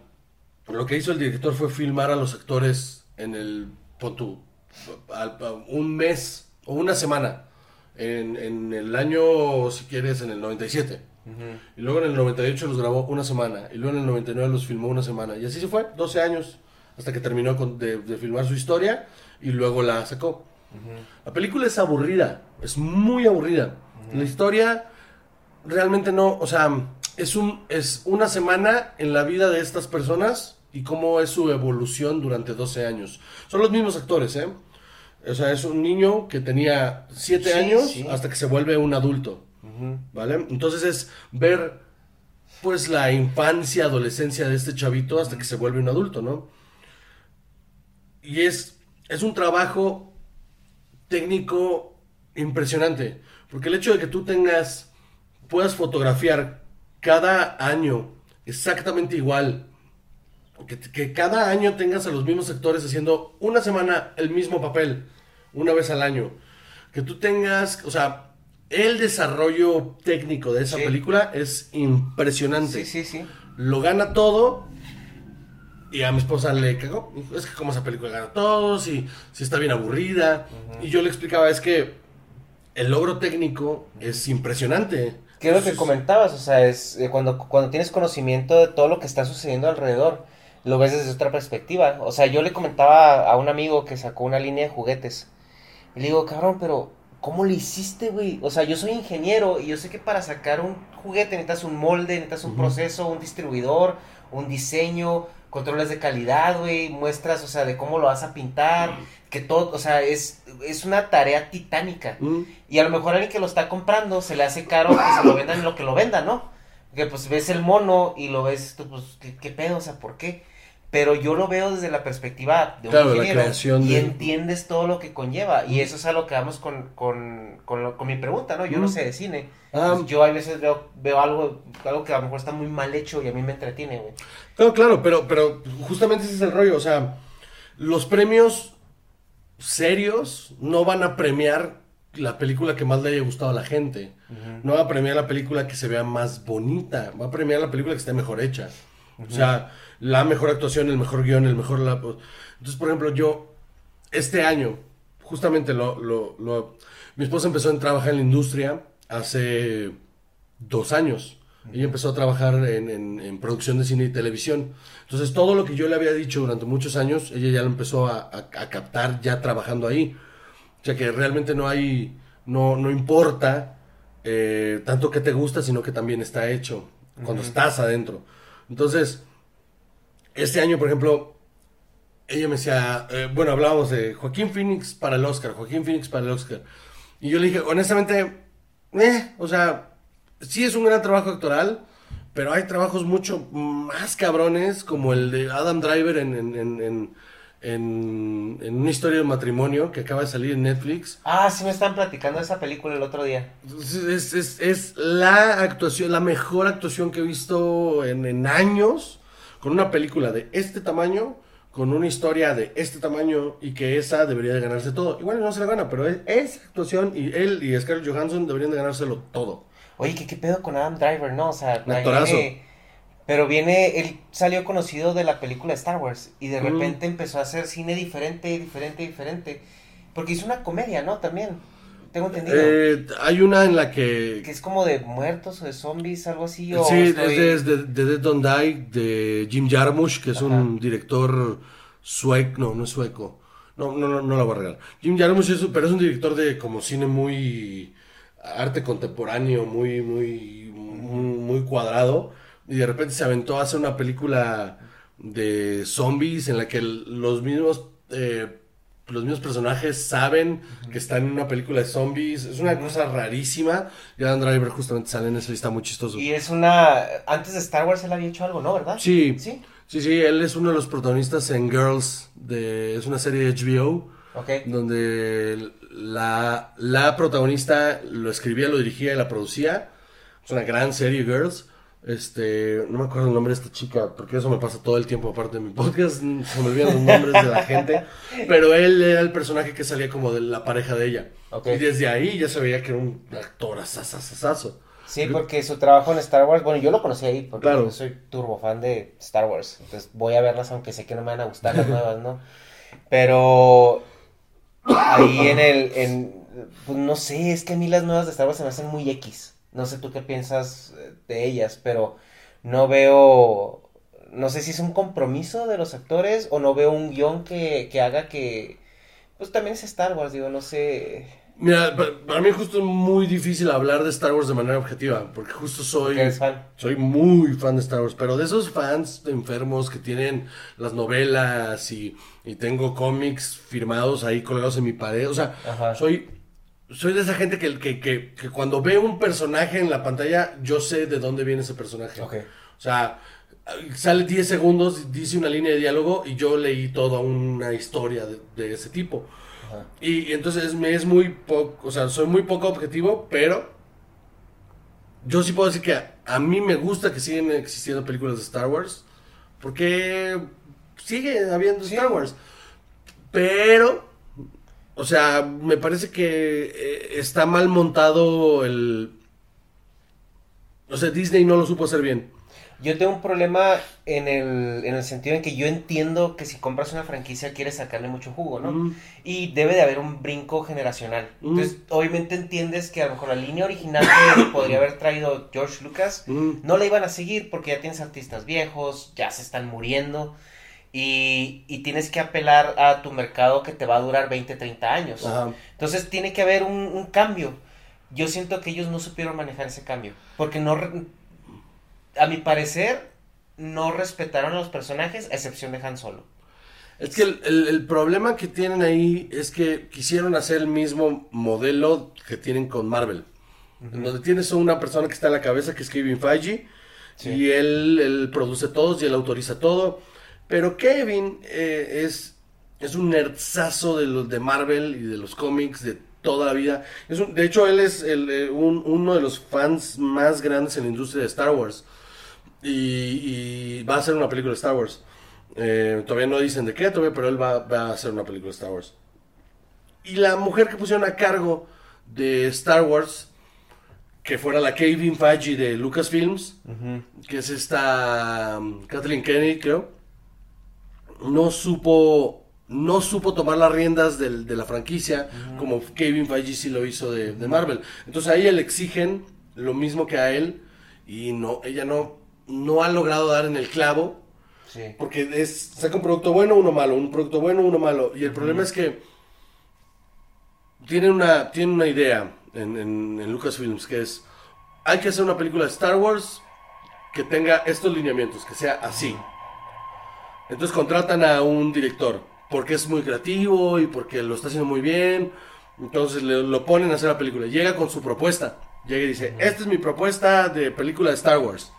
lo que hizo el director fue filmar a los actores en el, tu, un mes o una semana. En, en, el año, si quieres, en el 97. Uh -huh. Y luego en el 98 los grabó una semana. Y luego en el 99 los filmó una semana. Y así se fue, 12 años, hasta que terminó con, de, de, filmar su historia y luego la sacó. Uh -huh. La película es aburrida, es muy aburrida. La historia realmente no, o sea, es, un, es una semana en la vida de estas personas y cómo es su evolución durante 12 años. Son los mismos actores, ¿eh? O sea, es un niño que tenía 7 sí, años sí. hasta que se vuelve un adulto. Uh -huh. ¿Vale? Entonces es ver pues la infancia, adolescencia de este chavito hasta que se vuelve un adulto, ¿no? Y es, es un trabajo técnico impresionante, porque el hecho de que tú tengas, puedas fotografiar cada año exactamente igual, que, que, cada año tengas a los mismos actores haciendo una semana el mismo papel, una vez al año. Que tú tengas, o sea, el desarrollo técnico de esa sí. película es impresionante. Sí, sí, sí. Lo gana todo. Y a mi esposa le cagó. Es que como esa película gana todo, si, si está bien aburrida. Uh -huh. Y yo le explicaba, es que el logro técnico es impresionante. ¿Qué es lo que comentabas? O sea, es eh, cuando, cuando tienes conocimiento de todo lo que está sucediendo alrededor lo ves desde otra perspectiva. O sea, yo le comentaba a un amigo que sacó una línea de juguetes. Y le digo, cabrón, pero ¿cómo le hiciste, güey? O sea, yo soy ingeniero y yo sé que para sacar un juguete necesitas un molde, necesitas un uh -huh. proceso, un distribuidor, un diseño, controles de calidad, güey, muestras, o sea, de cómo lo vas a pintar. Que todo, o sea, es, es una tarea titánica. -huh. Y a lo mejor alguien que lo está comprando se le hace caro que se lo vendan lo que lo venda, ¿no? Que pues ves el mono y lo ves, pues, ¿qué, qué pedo? O sea, ¿por qué? pero yo lo veo desde la perspectiva de un claro, ingeniero y de... entiendes todo lo que conlleva y eso es a lo que vamos con, con, con, lo, con mi pregunta, ¿no? Yo mm. no sé de cine, um, pues yo a veces veo, veo algo, algo que a lo mejor está muy mal hecho y a mí me entretiene, güey. Claro, claro, pero, pero justamente ese es el rollo, o sea, los premios serios no van a premiar la película que más le haya gustado a la gente, uh -huh. no va a premiar la película que se vea más bonita, va a premiar la película que esté mejor hecha. Uh -huh. O sea, la mejor actuación, el mejor guion, el mejor... La... Entonces, por ejemplo, yo, este año, justamente lo, lo, lo, Mi esposa empezó a trabajar en la industria hace dos años. Ella empezó a trabajar en, en, en, producción de cine y televisión. Entonces, todo lo que yo le había dicho durante muchos años, ella ya lo empezó a, a, a captar ya trabajando ahí. O sea que realmente no hay... No, no importa eh, tanto que te gusta, sino que también está hecho cuando uh -huh. estás adentro. Entonces, este año, por ejemplo, ella me decía, eh, bueno, hablábamos de Joaquín Phoenix para el Oscar, Joaquín Phoenix para el Oscar. Y yo le dije, honestamente, eh, o sea, sí es un gran trabajo actoral, pero hay trabajos mucho más cabrones, como el de Adam Driver en, en, en, en, en una historia de matrimonio que acaba de salir en Netflix. Ah, sí me están platicando esa película el otro día. Es, es, es la actuación, la mejor actuación que he visto en, en años con una película de este tamaño, con una historia de este tamaño y que esa debería de ganarse todo. Igual no se la gana, pero es, esa actuación y él y Scarlett Johansson deberían de ganárselo todo. Oye, ¿qué, qué pedo con Adam Driver, no? O sea. Viene, pero viene, él salió conocido de la película Star Wars y de repente mm. empezó a hacer cine diferente, diferente, diferente. Porque hizo una comedia, ¿no? También. Tengo entendido. Eh, hay una en la que... Que es como de muertos o de zombies, algo así. O sí, estoy... es de, de, de, Dead Don't Die, de Jim Jarmusch, que es Ajá. un director sueco, no, no es sueco. No, no, no, no la voy a regalar. Jim Jarmusch es, pero es un director de como cine muy... arte contemporáneo, muy, muy, muy, muy cuadrado. Y de repente se aventó a hacer una película de zombies en la que los mismos... Eh, los mismos personajes saben uh -huh. que están en una película de zombies. Es una uh -huh. cosa rarísima. Y Adam Driver justamente sale en esa lista muy chistoso. Y es una... Antes de Star Wars él había hecho algo, ¿no? ¿Verdad? Sí. Sí. Sí, sí, él es uno de los protagonistas en Girls. De... Es una serie de HBO. Donde la, la protagonista lo escribía, lo dirigía y la producía. Es una gran serie, Girls. Este, no me acuerdo el nombre de esta chica, porque eso me pasa todo el tiempo aparte de mi podcast, se me olvidan los nombres de la gente, pero él era el personaje que salía como de la pareja de ella. Y desde ahí ya se veía que era un actor asasasasazo. Sí, porque su trabajo en Star Wars, bueno, yo lo conocí ahí porque Claro. yo soy turbo fan de Star Wars. Entonces voy a verlas aunque sé que no me van a gustar las nuevas, ¿no? Pero ahí en el, en, pues no sé, es que a mí las nuevas de Star Wars se me hacen muy X. No sé tú qué piensas eh, de ellas, pero no veo, no sé si es un compromiso de los actores o no veo un guion que, que haga que, pues también es Star Wars, digo, no sé. Mira, pa- para mí justo es muy difícil hablar de Star Wars de manera objetiva, porque justo soy, fan. soy muy fan de Star Wars, pero de esos fans enfermos que tienen las novelas y, y tengo cómics firmados ahí colgados en mi pared, o sea, Ajá. soy, soy de esa gente que, que, que, que cuando veo un personaje en la pantalla, yo sé de dónde viene ese personaje. O sea, sale 10 segundos, dice una línea de diálogo y yo leí toda una historia de, de ese tipo. Y, y entonces me es muy poco, o sea, soy muy poco objetivo, pero yo sí puedo decir que a, a mí me gusta que siguen existiendo películas de Star Wars, porque sigue habiendo Sí. Star Wars. Pero, o sea, me parece que eh, está mal montado el... O sea, Disney no lo supo hacer bien. Yo tengo un problema en el, en el sentido en que yo entiendo que si compras una franquicia quieres sacarle mucho jugo, ¿no? Y debe de haber un brinco generacional. Entonces, obviamente entiendes que a lo mejor la línea original que podría haber traído George Lucas no la iban a seguir porque ya tienes artistas viejos, ya se están muriendo y, y tienes que apelar a tu mercado que te va a durar 20, 30 años. Ajá. Entonces tiene que haber un, un cambio. Yo siento que ellos no supieron manejar ese cambio. Porque no, a mi parecer, no respetaron a los personajes, a excepción de Han Solo. Es que el, el- el problema que tienen ahí es que quisieron hacer el mismo modelo que tienen con Marvel. En donde tienes una persona que está en la cabeza, que es Kevin Feige, Sí. y él, él produce todos y él autoriza todo. Pero Kevin eh, es, es un nerdzazo de los de Marvel y de los cómics de toda la vida. Es un- de hecho, él es el, eh, un- uno de los fans más grandes en la industria de Star Wars. Y, y va a hacer una película de Star Wars. Eh, todavía no dicen de qué, todavía, pero él va, va a hacer una película de Star Wars. Y la mujer que pusieron a cargo de Star Wars, que fuera la Kevin Feige de Lucasfilms, que es esta um, Kathleen Kennedy, creo, no supo, no supo tomar las riendas del- de la franquicia como Kevin Feige sí lo hizo de, de Marvel. Entonces a ella le exigen lo mismo que a él y no, ella no, no ha logrado dar en el clavo Sí. porque es, saca un producto bueno, uno malo, un producto bueno, uno malo. Y el problema es que tienen una, tienen una idea en, en, en Lucasfilms que es, hay que hacer una película de Star Wars que tenga estos lineamientos, que sea así. Entonces contratan a un director porque es muy creativo y porque lo está haciendo muy bien. Entonces le- lo ponen a hacer la película. Llega con su propuesta. Llega y dice, esta es mi propuesta de película de Star Wars.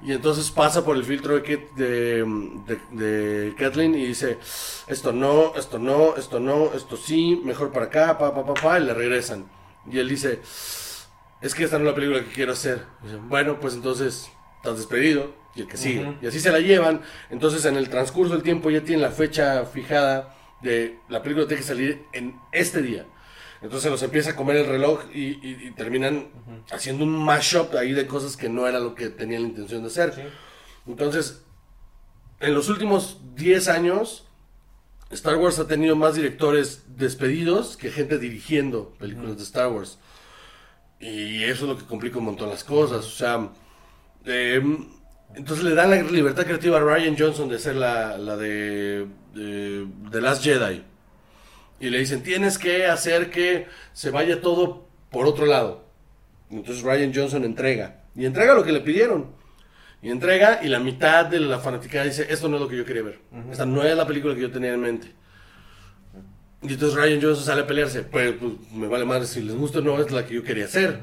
Y entonces pasa por el filtro de, Kit- de, de- de Kathleen y dice, esto no, esto no, esto no, esto sí, mejor para acá, pa, pa, pa, pa, y le regresan. Y él dice, es que esta no es la película que quiero hacer. Dice, bueno, pues entonces estás despedido y el que sigue. Y así se la llevan. Entonces en el transcurso del tiempo ya tienen la fecha fijada de la película tiene que salir en este día. Entonces se los empieza a comer el reloj y, y- y terminan haciendo un mashup ahí de cosas que no era lo que tenían la intención de hacer. Sí. Entonces, en los últimos 10 años, Star Wars ha tenido más directores despedidos que gente dirigiendo películas de Star Wars. Y eso es lo que complica un montón las cosas. O sea, eh, entonces le dan la libertad creativa a Ryan Johnson de hacer la, la de, de The Last Jedi. Y le dicen, tienes que hacer que se vaya todo por otro lado. Entonces Ryan Johnson entrega. Y entrega lo que le pidieron. Y entrega y la mitad de la fanaticada dice, esto no es lo que yo quería ver. Esta no es la película que yo tenía en mente. Y entonces Ryan Johnson sale a pelearse. Pues, pues, me vale madre si les gusta o no, es la que yo quería hacer.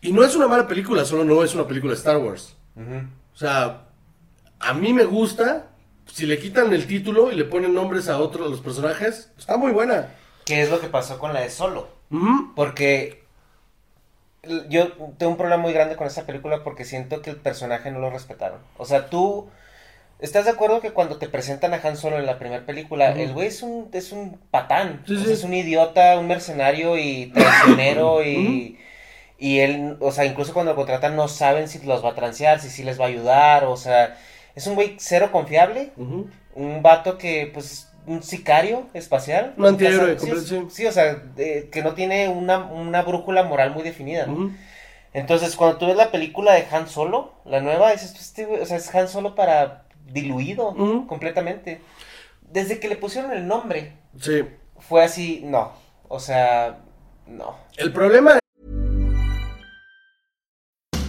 Y no es una mala película, solo no es una película de Star Wars. O sea, a mí me gusta, si le quitan el título y le ponen nombres a otros los personajes, está muy buena. ¿Qué es lo que pasó con la de Solo? Porque yo tengo un problema muy grande con esta película porque siento que el personaje no lo respetaron. O sea, tú estás de acuerdo que cuando te presentan a Han Solo en la primera película, el güey es un, es un patán. Sí, sí. es un idiota, un mercenario y traicionero y... Y él, o sea, incluso cuando lo contratan no saben si los va a transear, si sí les va a ayudar, o sea, es un güey cero confiable, un vato que, pues, un sicario espacial. Un antihéroe, Sí, sí. sí, o sea, que no tiene una, una brújula moral muy definida. Entonces, cuando tú ves la película de Han Solo, la nueva, dices, pues, este o sea, es Han Solo para diluido completamente. Desde que le pusieron el nombre, Sí. fue así, no, o sea, no. El problema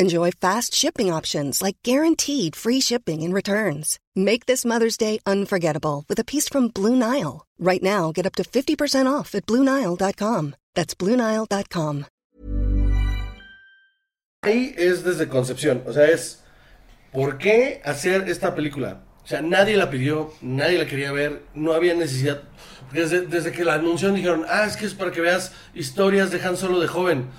Enjoy fast shipping options like guaranteed free shipping and returns. Make this Mother's Day unforgettable with a piece from Blue Nile. Right now, get up to 50% off at BlueNile.com. That's BlueNile.com. ahí es desde concepción. O sea, es ¿por qué hacer esta película? O sea, nadie la pidió, nadie la quería ver, no había necesidad. Desde, desde que la anunciaron dijeron, ah, es que es para que veas historias de Han Solo de joven.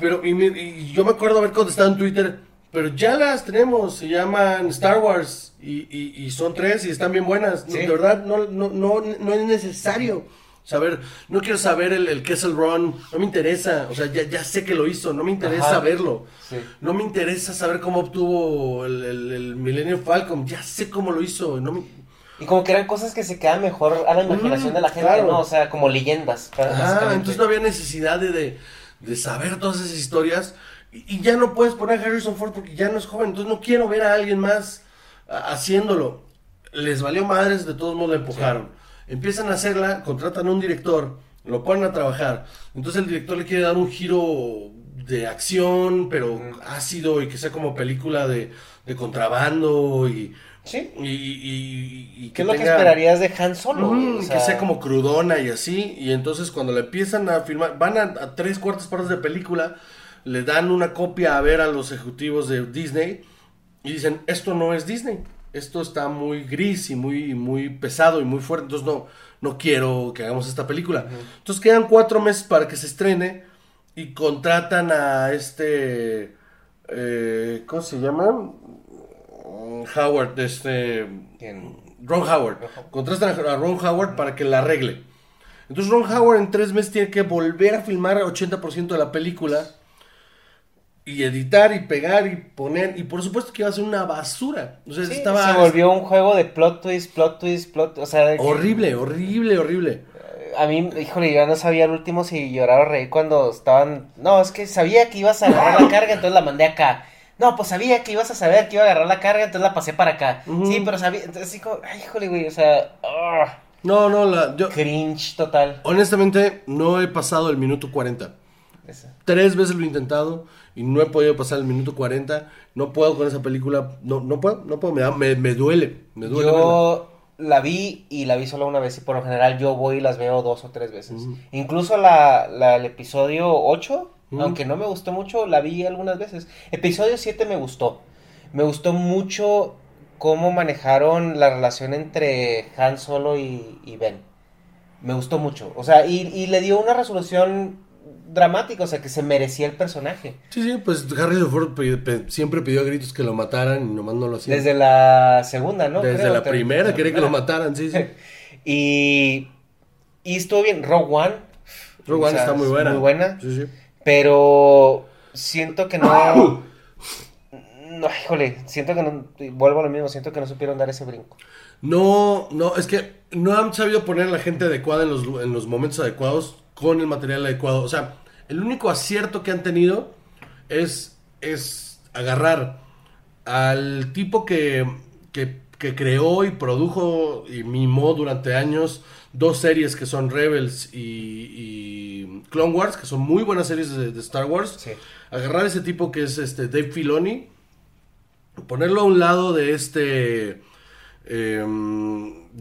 Pero, y, me- y yo me acuerdo haber contestado en Twitter, pero ya las tenemos, se llaman Star Wars y, y- y son tres y están bien buenas. Sí. De verdad, no, no, no, no es necesario saber, no quiero saber el, el Kessel Run, no me interesa, o sea, ya, ya sé que lo hizo, no me interesa Ajá. verlo. Sí. No me interesa saber cómo obtuvo el, el, el Millennium Falcon, ya sé cómo lo hizo, no me... Y como que eran cosas que se quedan mejor a la imaginación Mm, de la gente, claro. ¿no? O sea, como leyendas. Ah, entonces no había necesidad de, de, de saber todas esas historias. Y, y ya no puedes poner a Harrison Ford porque ya no es joven. Entonces no quiero ver a alguien más a- haciéndolo. Les valió madres, de todos modos la empujaron. Empiezan a hacerla, contratan a un director, lo ponen a trabajar. Entonces el director le quiere dar un giro de acción, pero ácido y que sea como película de, de contrabando y... Sí. Y, y- y- y ¿Qué es lo que esperarías de Han Solo? O que sea, como crudona y así. Y entonces cuando le empiezan a filmar, van a, a tres cuartas partes de película, le dan una copia a ver a los ejecutivos de Disney y dicen, esto no es Disney. Esto está muy gris y muy, muy pesado y muy fuerte. Entonces no, no quiero que hagamos esta película. Entonces quedan cuatro meses para que se estrene y contratan a este... eh, ¿Cómo se llama? Howard, este... ¿quién? Ron Howard. Contrastan a Ron Howard para que la arregle. Entonces Ron Howard en tres meses tiene que volver a filmar 80% de la película. Y editar y pegar y poner. Y por supuesto que iba a ser una basura. O sea, Sí, estaba se volvió un juego de plot twist, plot twist, plot O sea, horrible, horrible, horrible. a mí, híjole, yo no sabía el último si llorar o reír cuando estaban... No, es que sabía que ibas a agarrar la carga, entonces la mandé acá. No, pues sabía que ibas a saber que iba a agarrar la carga, entonces la pasé para acá. Sí, pero sabía... Entonces, así como, ay, híjole, güey, o sea... ah, No, no, la, yo cringe total. honestamente no he pasado el minuto 40. Esa. Tres veces lo he intentado y no he podido pasar el minuto 40. No puedo con esa película. No, no puedo, no puedo. Me, da- me, me duele. Me duele. verla. Yo la vi y la vi solo una vez y por lo general yo voy y las veo dos o tres veces. Incluso la, la- el episodio 8, Mm. aunque no me gustó mucho, la vi algunas veces. Episodio 7 me gustó. Me gustó mucho cómo manejaron la relación entre Han Solo y, y Ben. Me gustó mucho. O sea, y, y le dio una resolución dramática, o sea, que se merecía el personaje. Sí, sí, pues Harrison Ford siempre pidió a gritos que lo mataran y nomás no lo hacía. Desde la segunda, ¿no? Desde Creo, la primera quería que lo mataran, sí, sí. Y, y estuvo bien. Rogue One. Rogue o One sea, está muy buena. Muy buena. Sí, sí. Pero siento que no. No, híjole, siento que no, vuelvo a lo mismo, siento que no supieron dar ese brinco. No, no, es que no han sabido poner a la gente adecuada en los, en los momentos adecuados con el material adecuado. O sea, el único acierto que han tenido es, es agarrar al tipo que, que, que creó y produjo y mimó durante años dos series que son Rebels y, y Clone Wars, que son muy buenas series de, de Star Wars. Sí. Agarrar ese tipo que es este Dave Filoni, ponerlo a un lado de este eh,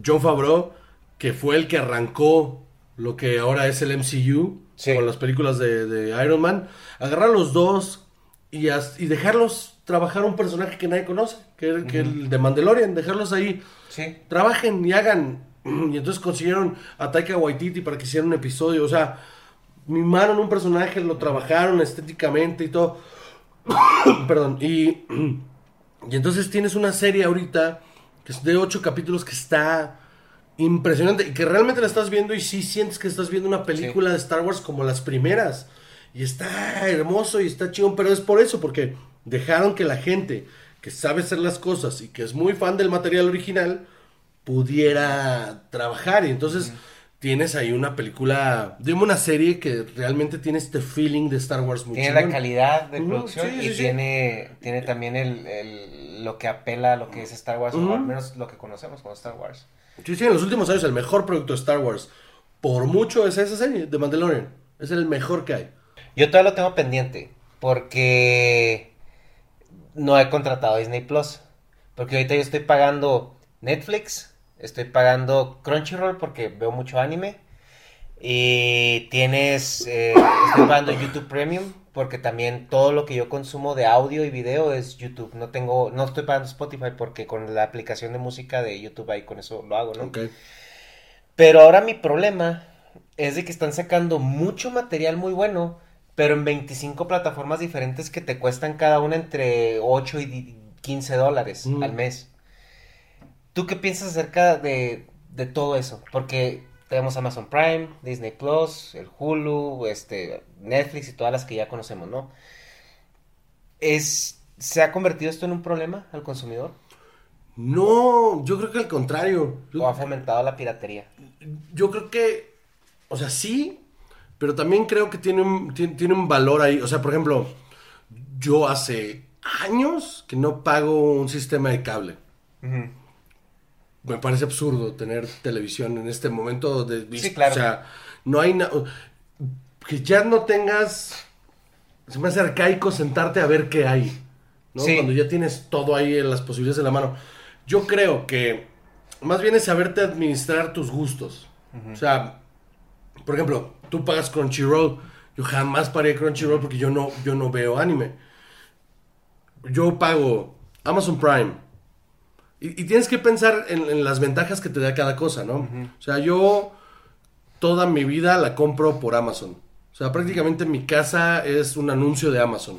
John Favreau, que fue el que arrancó lo que ahora es el MCU Sí. con las películas de, de Iron Man. Agarrar los dos y, as- y dejarlos trabajar un personaje que nadie conoce, que, que el de Mandalorian, dejarlos ahí Sí. trabajen y hagan. Y entonces consiguieron a Taika Waititi para que hiciera un episodio. O sea, mimaron un personaje, lo trabajaron estéticamente y todo. Perdón. Y, y entonces tienes una serie ahorita que es de ocho capítulos que está impresionante y que realmente la estás viendo y sí sientes que estás viendo una película de Star Wars como las primeras. Y está hermoso y está chingón, pero es por eso, porque dejaron que la gente que sabe hacer las cosas y que es muy fan del material original pudiera trabajar. Y entonces tienes ahí una película, dime una serie que realmente tiene este feeling de Star Wars muy Tiene la calidad de producción sí, y sí, sí. tiene, tiene también el, el- lo que apela a lo que es Star Wars, o al menos lo que conocemos como Star Wars. Sí, sí, en los últimos años el mejor producto de Star Wars, por mucho, es esa serie de Mandalorian. Es el mejor que hay. Yo todavía lo tengo pendiente porque no he contratado a Disney Plus. Porque ahorita yo estoy pagando Netflix, estoy pagando Crunchyroll porque veo mucho anime. Y tienes, eh, estoy pagando YouTube Premium porque también todo lo que yo consumo de audio y video es YouTube. No tengo, no estoy pagando Spotify porque con la aplicación de música de YouTube ahí con eso lo hago, ¿no? Ok. Pero ahora mi problema es de que están sacando mucho material muy bueno, pero en 25 plataformas diferentes que te cuestan cada una entre 8 y di- 15 dólares Mm. al mes. ¿Tú qué piensas acerca de, de todo eso? Porque tenemos Amazon Prime, Disney Plus, el Hulu, este, Netflix y todas las que ya conocemos, ¿no? Es, ¿Se ha convertido esto en un problema al consumidor? No, yo creo que al contrario. ¿O ha fomentado la piratería? yo creo que, o sea, sí, pero también creo que tiene un, tiene, tiene un valor ahí. O sea, por ejemplo, yo hace años que no pago un sistema de cable. Ujú. Me parece absurdo tener televisión en este momento de Sí, claro. O sea, no hay nada. Que ya no tengas. Se me hace arcaico sentarte a ver qué hay. ¿no? Sí. Cuando ya tienes todo ahí en las posibilidades en la mano. Yo creo que más bien es saberte administrar tus gustos. O sea, por ejemplo, tú pagas Crunchyroll. Yo jamás paré Crunchyroll porque yo no, yo no veo anime. Yo pago Amazon Prime. Y, y tienes que pensar en, en las ventajas que te da cada cosa, ¿no? O sea, yo toda mi vida la compro por Amazon. O sea, prácticamente mi casa es un anuncio de Amazon.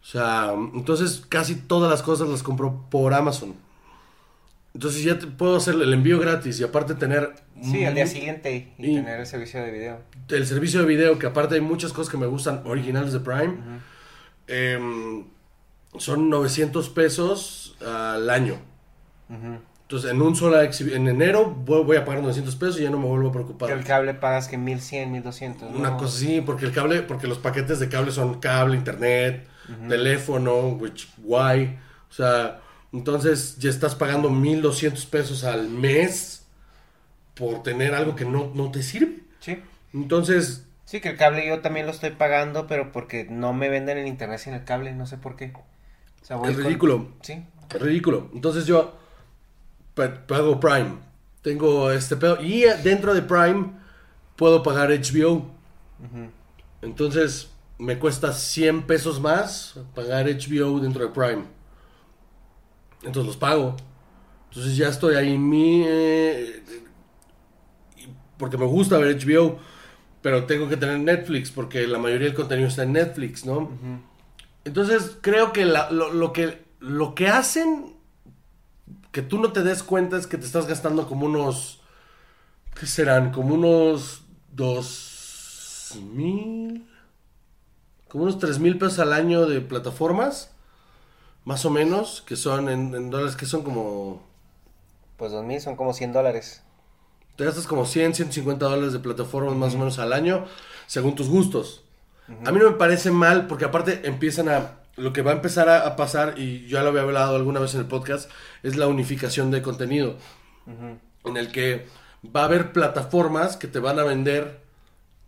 O sea, entonces casi todas las cosas las compro por Amazon. Entonces ya te puedo hacer el envío gratis y aparte tener Sí, al día siguiente y, y- tener el servicio de video. el servicio de video, que aparte hay muchas cosas que me gustan originales de Prime. em, son 900 pesos al año. Entonces, en un exhibi- en enero voy, voy a pagar 900 pesos y ya no me vuelvo a preocupar. Que el cable pagas que 1100, 1200. ¿no? Una cosa así, porque el cable, porque los paquetes de cable son cable, internet, teléfono, which, Wi, o sea, entonces ya estás pagando 1200 pesos al mes por tener algo que no, no te sirve. Sí. Entonces, Sí, que el cable yo también lo estoy pagando, pero porque no me venden el internet sin el cable, no sé por qué. O sea, voy Es con- ridículo. Sí. Ridículo. Entonces yo pa- pago Prime, tengo este pedo, y dentro de Prime puedo pagar HBO. Entonces me cuesta 100 pesos más pagar HBO dentro de Prime. Entonces los pago. Entonces ya estoy ahí mi... eh, porque me gusta ver HBO, pero tengo que tener Netflix porque la mayoría del contenido está en Netflix, ¿no? Entonces creo que la- lo, lo que lo que hacen que tú no te des cuenta es que te estás gastando como unos ¿qué serán? Como unos dos mil como unos tres mil pesos al año de plataformas más o menos, que son en, en dólares, que son como... Pues 2000 son como 100 dólares. Te gastas como 100, 150 dólares de plataformas más o menos al año, según tus gustos. A mí no me parece mal, porque aparte empiezan a... Lo que va a empezar a, a pasar, y ya lo había hablado alguna vez en el podcast, es la unificación de contenido. En el que va a haber plataformas que te van a vender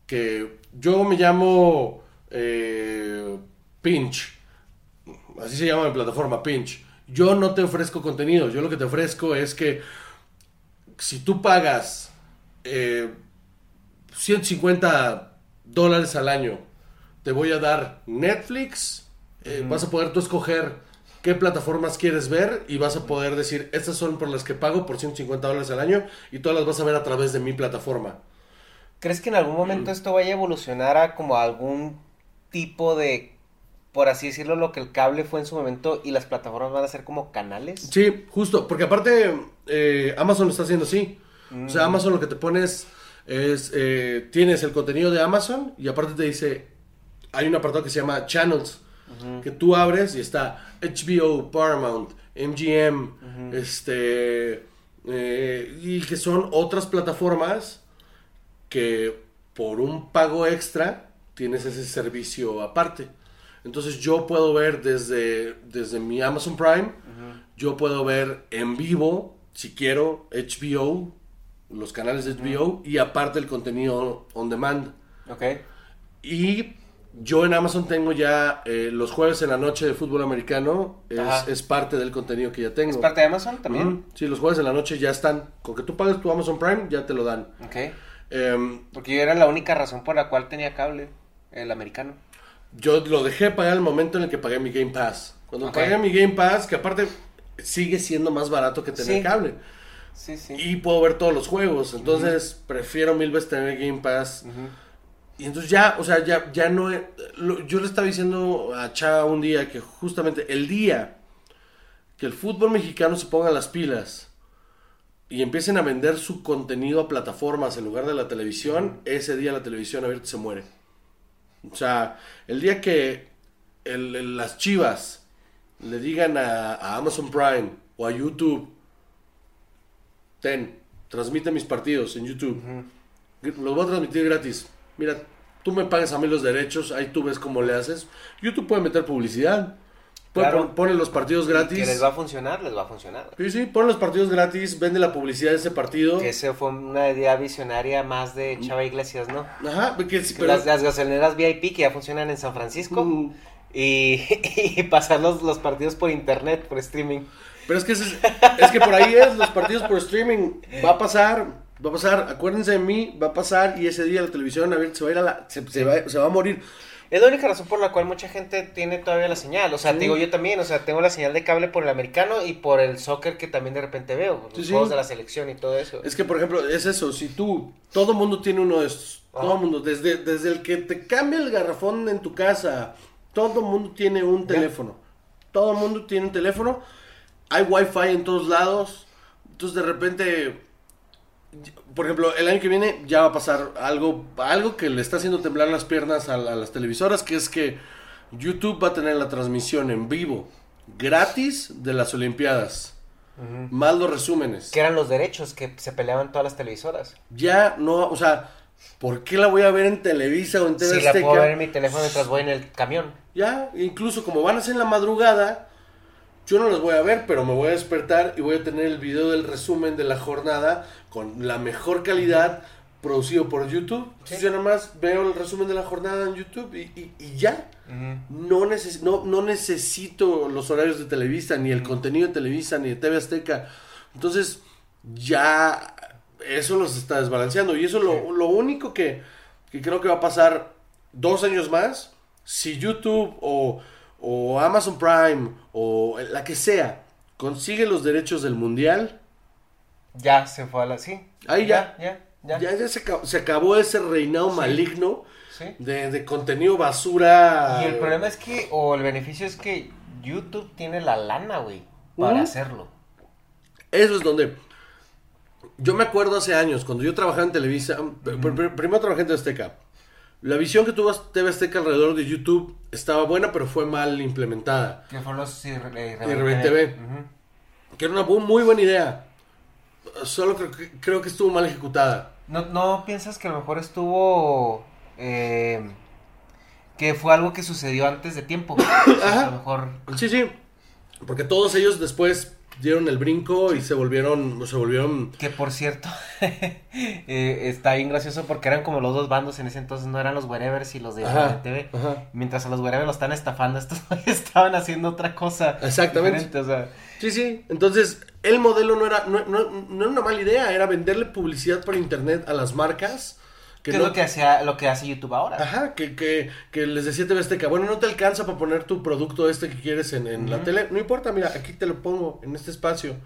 que yo me llamo eh, Pinch. Así se llama mi plataforma, Pinch. Yo no te ofrezco contenido. Yo lo que te ofrezco es que si tú pagas eh, 150 dólares al año, te voy a dar Netflix. Eh, Vas a poder tú escoger qué plataformas quieres ver y vas a poder decir, estas son por las que pago por 150 dólares al año y todas las vas a ver a través de mi plataforma. ¿Crees que en algún Mm. momento esto vaya a evolucionar a como algún tipo de, por así decirlo, lo que el cable fue en su momento y las plataformas van a ser como canales? Sí, justo, porque aparte eh, Amazon lo está haciendo así. O sea, Amazon lo que te pones es, eh, tienes el contenido de Amazon y aparte te dice, hay un apartado que se llama Channels, que tú abres y está HBO, Paramount, MGM, este, eh, y que son otras plataformas que por un pago extra tienes ese servicio aparte. Entonces yo puedo ver desde, desde mi Amazon Prime, yo puedo ver en vivo, si quiero, HBO, los canales de HBO y aparte el contenido on demand. Ok. Y yo en Amazon tengo ya eh, los jueves en la noche de fútbol americano, es, parte del contenido que ya tengo. ¿Es parte de Amazon también? Ujú. Sí, los jueves en la noche ya están. Con que tú pagues tu Amazon Prime, ya te lo dan. Ok. Em, Porque yo era la única razón por la cual tenía cable, el americano. yo lo dejé pagar el momento en el que pagué mi Game Pass. Cuando Ok. pagué mi Game Pass, que aparte sigue siendo más barato que tener Sí. cable. Sí, sí. Y puedo ver todos los juegos. Entonces, prefiero mil veces tener Game Pass. Y entonces ya, o sea, ya, ya no... lo- yo le estaba diciendo a Cha un día que justamente el día que el fútbol mexicano se ponga las pilas y empiecen a vender su contenido a plataformas en lugar de la televisión, ese día la televisión abierta se muere. O sea, el día que el- el- las chivas le digan a, a Amazon Prime o a YouTube, ten, transmite mis partidos en YouTube, los voy a transmitir gratis. Mira, tú me pagas a mí los derechos, ahí tú ves cómo le haces. YouTube puede meter publicidad, puede Claro. pone los partidos Que gratis. les va a funcionar, les va a funcionar. Sí, sí, pone los partidos gratis, vende la publicidad de ese partido. Que esa fue una idea visionaria más de Chava Iglesias, ¿no? Ajá, que, sí, Que pero- las, las gasolineras VIP que ya funcionan en San Francisco Mm. y, y pasar los, los partidos por internet, por streaming. Pero es que, es que por ahí es, los partidos por streaming. Va a pasar, va a pasar. Acuérdense de mí, va a pasar y ese día la televisión abierta se va a ir a la. Se, se va, se va a morir. Es la única razón por la cual mucha gente tiene todavía la señal. O sea, te digo yo también, o sea, tengo la señal de cable por el americano y por el soccer que también de repente veo. Los Sí, sí. juegos de la selección y todo eso. Es que, por ejemplo, es eso. Si tú, todo mundo tiene uno de estos. Todo mundo, desde, desde el que te cambia el garrafón en tu casa, todo mundo tiene un teléfono. Todo mundo tiene un teléfono. Hay wifi en todos lados. Entonces, de repente, por ejemplo, el año que viene ya va a pasar algo, algo que le está haciendo temblar las piernas a, la- a las televisoras, que es que YouTube va a tener la transmisión en vivo, gratis, de las Olimpiadas. Más los resúmenes. Que eran los derechos que se peleaban todas las televisoras. Ya no, o sea, ¿por qué la voy a ver en Televisa o en TV Si la puedo ver en mi teléfono mientras voy en el camión. Ya, incluso como van a ser en la madrugada, yo no las voy a ver, pero me voy a despertar y voy a tener el video del resumen de la jornada con la mejor calidad producido por YouTube. Entonces yo nada más veo el resumen de la jornada en YouTube y, y- y ya. no, neces- no, no necesito los horarios de Televisa, ni el contenido de Televisa, ni de TV Azteca. Entonces ya eso los está desbalanceando. Y eso es lo, lo único que, que creo que va a pasar dos años más. Si YouTube o, o Amazon Prime o la que sea consigue los derechos del mundial, Ya se fue a la. Sí. Ahí ya. Ya, ya. ya, ya se, acabó, se acabó ese reinado maligno Sí. de, de contenido basura. Y el problema es que, o el beneficio es que YouTube tiene la lana, güey, para hacerlo. Eso es donde. Yo me acuerdo hace años, cuando yo trabajaba en Televisa. pr- Primero trabajé en Azteca. La visión que tuvo TV Azteca alrededor de YouTube estaba buena, pero fue mal implementada. Que fueron los TV. Que era una muy buena idea. Solo creo que, creo que estuvo mal ejecutada. ¿No, ¿No piensas que a lo mejor estuvo... eh, que fue algo que sucedió antes de tiempo? Ajá. A lo mejor... Sí, sí. Porque todos ellos después dieron el brinco y se volvieron, se volvieron Que por cierto, eh, está bien gracioso porque eran como los dos bandos en ese entonces, no eran los Wherevers y los de Ajá, TV. ajá. Mientras a los Wherevers los están estafando, estos estaban haciendo otra cosa. Exactamente. o sea, Sí, sí. Entonces, el modelo no era, no, no- no era una mala idea, era venderle publicidad por internet a las marcas. que Que es lo que hacía, lo que hace YouTube ahora. Ajá, que, que, que les decía TV Azteca, bueno, no te alcanza para poner tu producto este que quieres en, en la tele. No importa, mira, aquí te lo pongo en este espacio.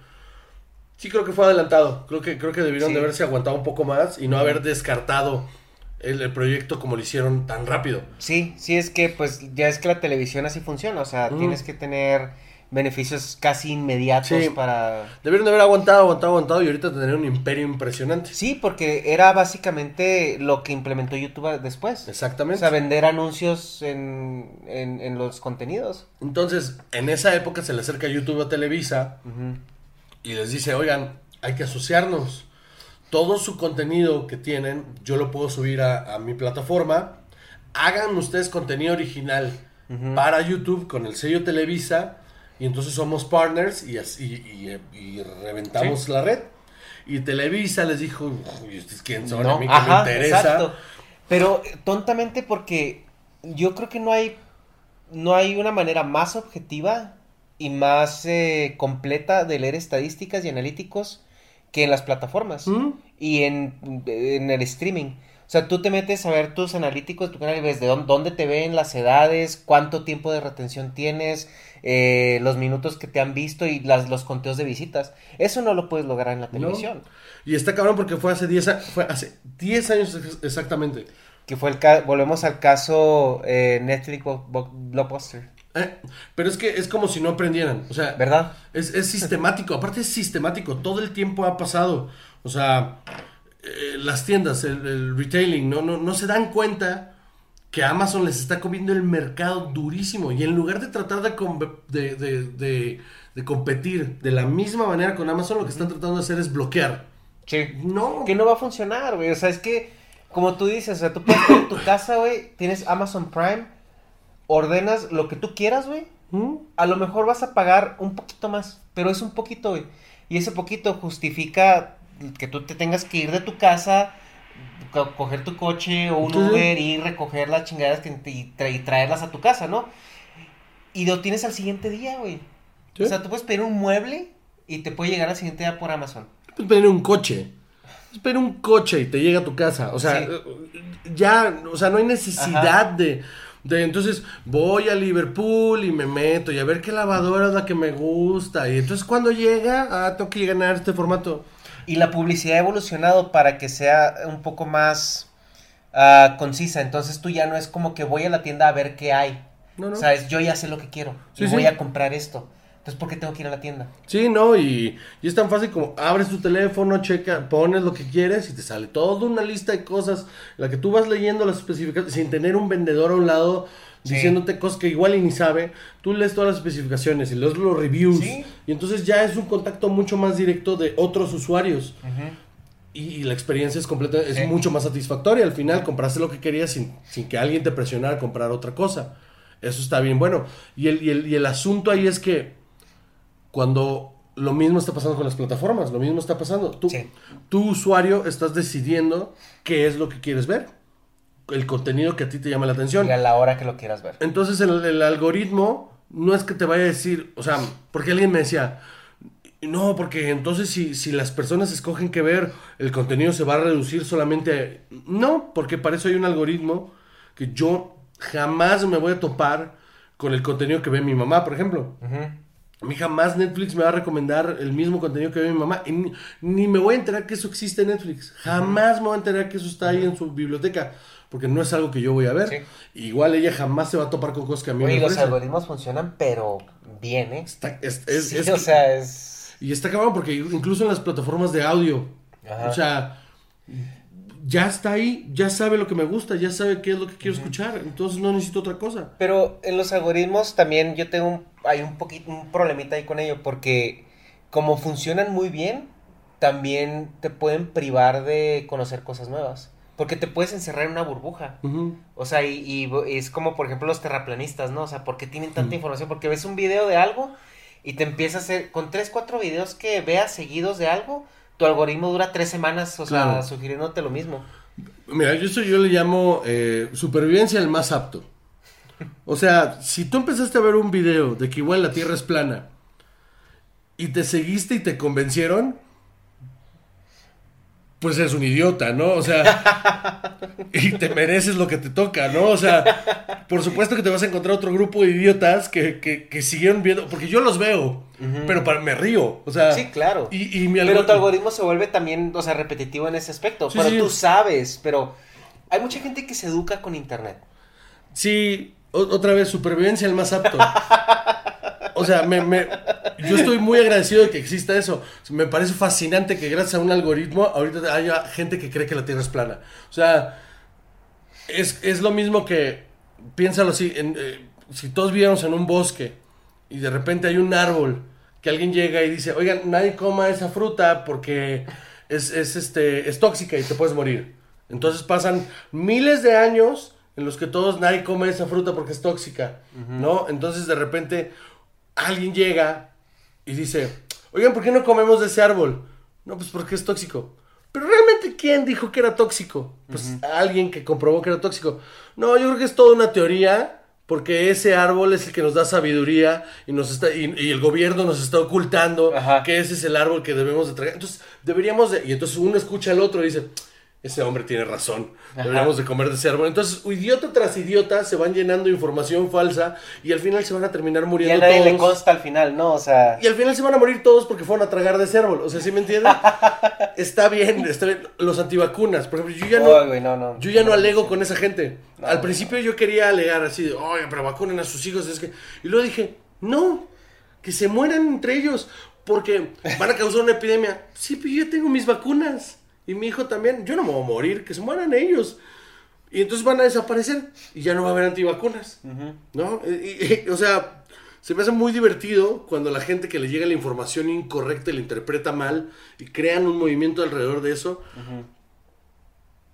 Sí creo que fue adelantado. Creo que, creo que debieron Sí. de haberse aguantado un poco más y no haber descartado el, el proyecto como lo hicieron tan rápido. Sí, sí, es que pues ya es que la televisión así funciona, o sea, tienes que tener beneficios casi inmediatos Sí. para... Debieron de haber aguantado, aguantado, aguantado y ahorita tener un imperio impresionante. Sí, porque era básicamente lo que implementó YouTube después. O Exactamente. sea, vender anuncios en, en, en los contenidos. Entonces, en esa época se le acerca YouTube a Televisa y les dice, oigan, hay que asociarnos. Todo su contenido que tienen, yo lo puedo subir a, a mi plataforma. Hagan ustedes contenido original para YouTube con el sello Televisa y entonces somos partners y, así, y, y reventamos la red. Y Televisa les dijo, "Uy, ¿ustedes quién son? a mí que me ajá, interesa. exacto. Pero tontamente porque yo creo que no hay no hay una manera más objetiva y más eh, completa de leer estadísticas y analíticos que en las plataformas ¿Mm? y en, en el streaming. O sea, tú te metes a ver tus analíticos, tu canal y ves de dónde, te ven las edades, cuánto tiempo de retención tienes, eh, los minutos que te han visto y las, los conteos de visitas. Eso no lo puedes lograr en la ¿No? televisión. Y está cabrón porque fue hace 10 a- fue hace 10 años ex- exactamente. Que fue el ca- volvemos al caso eh, Netflix Blockbuster, Eh, pero es que es como si no aprendieran. O sea, ¿verdad? Es, es sistemático, aparte es sistemático, todo el tiempo ha pasado. O sea, eh, las tiendas, el, el retailing, no, no, no se dan cuenta que Amazon les está comiendo el mercado durísimo. Y en lugar de tratar de, com- de, de- de- de competir de la misma manera con Amazon, lo que están tratando de hacer es bloquear. Sí. No. Que no va a funcionar, güey. O sea, es que, como tú dices, o sea, tú puedes estar en tu casa, güey, tienes Amazon Prime, ordenas lo que tú quieras, güey. ¿Mm? A lo mejor vas a pagar un poquito más, pero es un poquito, güey. Y ese poquito justifica que tú te tengas que ir de tu casa, co- coger tu coche o un. Uber y recoger las que te- y, tra- y traerlas a tu casa, ¿no? Y lo tienes al siguiente día, güey. Sí. O sea, tú puedes pedir un mueble y te puede llegar al siguiente día por Amazon. Puedes pedir un coche. Puedes pedir un coche y te llega a tu casa. O sea, Sí. eh, ya, o sea, no hay necesidad de, de. Entonces, voy a Liverpool y me meto y a ver qué lavadora es la que me gusta. Y entonces, cuando llega, ah, tengo que llenar este formato. Y la publicidad ha evolucionado para que sea un poco más ah, concisa. Entonces tú ya no es como que voy a la tienda a ver qué hay. No, no. Sabes, yo ya sé lo que quiero. Sí, y sí. voy a comprar esto. Entonces, ¿por qué tengo que ir a la tienda? Sí, ¿no? Y, y es tan fácil como abres tu teléfono, checa, pones lo que quieres y te sale toda una lista de cosas. La que tú vas leyendo las especificaciones sin tener un vendedor a un lado Sí. diciéndote cosas que igual y ni sabe. Tú lees todas las especificaciones y lees los reviews. Sí. Y entonces ya es un contacto mucho más directo de otros usuarios. Y, y la experiencia es completa, es Sí. mucho más satisfactoria. Al final compraste lo que querías sin, sin que alguien te presionara a comprar otra cosa. Eso está bien bueno. Y el, y el, y el asunto ahí es que cuando lo mismo está pasando con las plataformas, lo mismo está pasando. Tú, Sí. tú usuario, estás decidiendo qué es lo que quieres ver. El contenido que a ti te llama la atención. Y a la hora que lo quieras ver. Entonces el, el algoritmo no es que te vaya a decir, o sea, porque alguien me decía, no, porque entonces si, si las personas escogen qué ver, el contenido se va a reducir solamente... a-". No, porque para eso hay un algoritmo que yo jamás me voy a topar con el contenido que ve mi mamá, por ejemplo. A mí jamás Netflix me va a recomendar el mismo contenido que ve mi mamá. Y ni, ni me voy a enterar que eso existe en Netflix. Jamás me voy a enterar que eso está ahí en su biblioteca. Porque no es algo que yo voy a ver. Sí. Igual ella jamás se va a topar con cosas que a mí Oye, me los algoritmos funcionan, pero bien, ¿eh? Está- es- es- Sí, es- o sea, es... Y está cabrón porque incluso en las plataformas de audio. Ajá. O sea, ya está ahí, ya sabe lo que me gusta, ya sabe qué es lo que quiero escuchar, entonces no necesito otra cosa. Pero en los algoritmos también yo tengo un, hay un poquito, un problemita ahí con ello, porque como funcionan muy bien, también te pueden privar de conocer cosas nuevas. Porque te puedes encerrar en una burbuja. O sea, y, y es como, por ejemplo, los terraplanistas, ¿no? O sea, ¿por qué tienen tanta información? Porque ves un video de algo y te empieza a hacer, con tres, cuatro videos que veas seguidos de algo, tu algoritmo dura tres semanas, o sea, sugiriéndote lo mismo. Mira, yo eso yo le llamo eh, supervivencia el más apto. O sea, si tú empezaste a ver un video de que igual la Tierra es plana y te seguiste y te convencieron, pues eres un idiota, ¿no? O sea, y te mereces lo que te toca, ¿no? O sea, por supuesto que te vas a encontrar otro grupo de idiotas que, que, que siguieron viendo, porque yo los veo, pero para, me río, o sea. Sí, claro. Y, y mi Pero tu algoritmo- algoritmo se vuelve también, o sea, repetitivo en ese aspecto. Sí, pero sí. tú sabes, pero hay mucha gente que se educa con internet. Sí, o- otra vez, supervivencia el más apto. O sea, me, me- yo estoy muy agradecido de que exista eso. Me parece fascinante que gracias a un algoritmo ahorita haya gente que cree que la Tierra es plana. O sea, es, es lo mismo que, piénsalo así, en, eh, si todos viéramos en un bosque y de repente hay un árbol que alguien llega y dice, oigan, nadie coma esa fruta porque es, es, este, es tóxica y te puedes morir. Entonces pasan miles de años en los que todos nadie come esa fruta porque es tóxica, ¿no? Entonces de repente alguien llega y dice, oigan, ¿por qué no comemos de ese árbol? No, pues porque es tóxico. Pero realmente, ¿quién dijo que era tóxico? Pues alguien que comprobó que era tóxico. No, yo creo que es toda una teoría, porque ese árbol es el que nos da sabiduría y nos está y, y el gobierno nos está ocultando Ajá. que ese es el árbol que debemos de traer. Entonces, deberíamos de... Y entonces uno escucha al otro y dice, ese hombre tiene razón, deberíamos de comer de ese árbol. Entonces, idiota tras idiota se van llenando de información falsa y al final se van a terminar Y a muriendo nadie todos. le consta al final, ¿no? O sea, Y al final se van a morir todos porque fueron a tragar de ese árbol. O sea, ¿sí me entienden? está bien, está bien. Los antivacunas, por ejemplo, yo ya no, no, no. yo ya no alego con esa gente. Al principio yo quería alegar así de, oye, pero vacunen a sus hijos. Es que... Y luego dije, no, que se mueran entre ellos porque van a causar una epidemia. Sí, pero yo ya tengo mis vacunas. Y mi hijo también. Yo no me voy a morir, que se mueran ellos. Y entonces van a desaparecer y ya no va a haber antivacunas. ¿No? Y- y- o sea, se me hace muy divertido cuando la gente que le llega la información incorrecta y la interpreta mal y crean un movimiento alrededor de eso.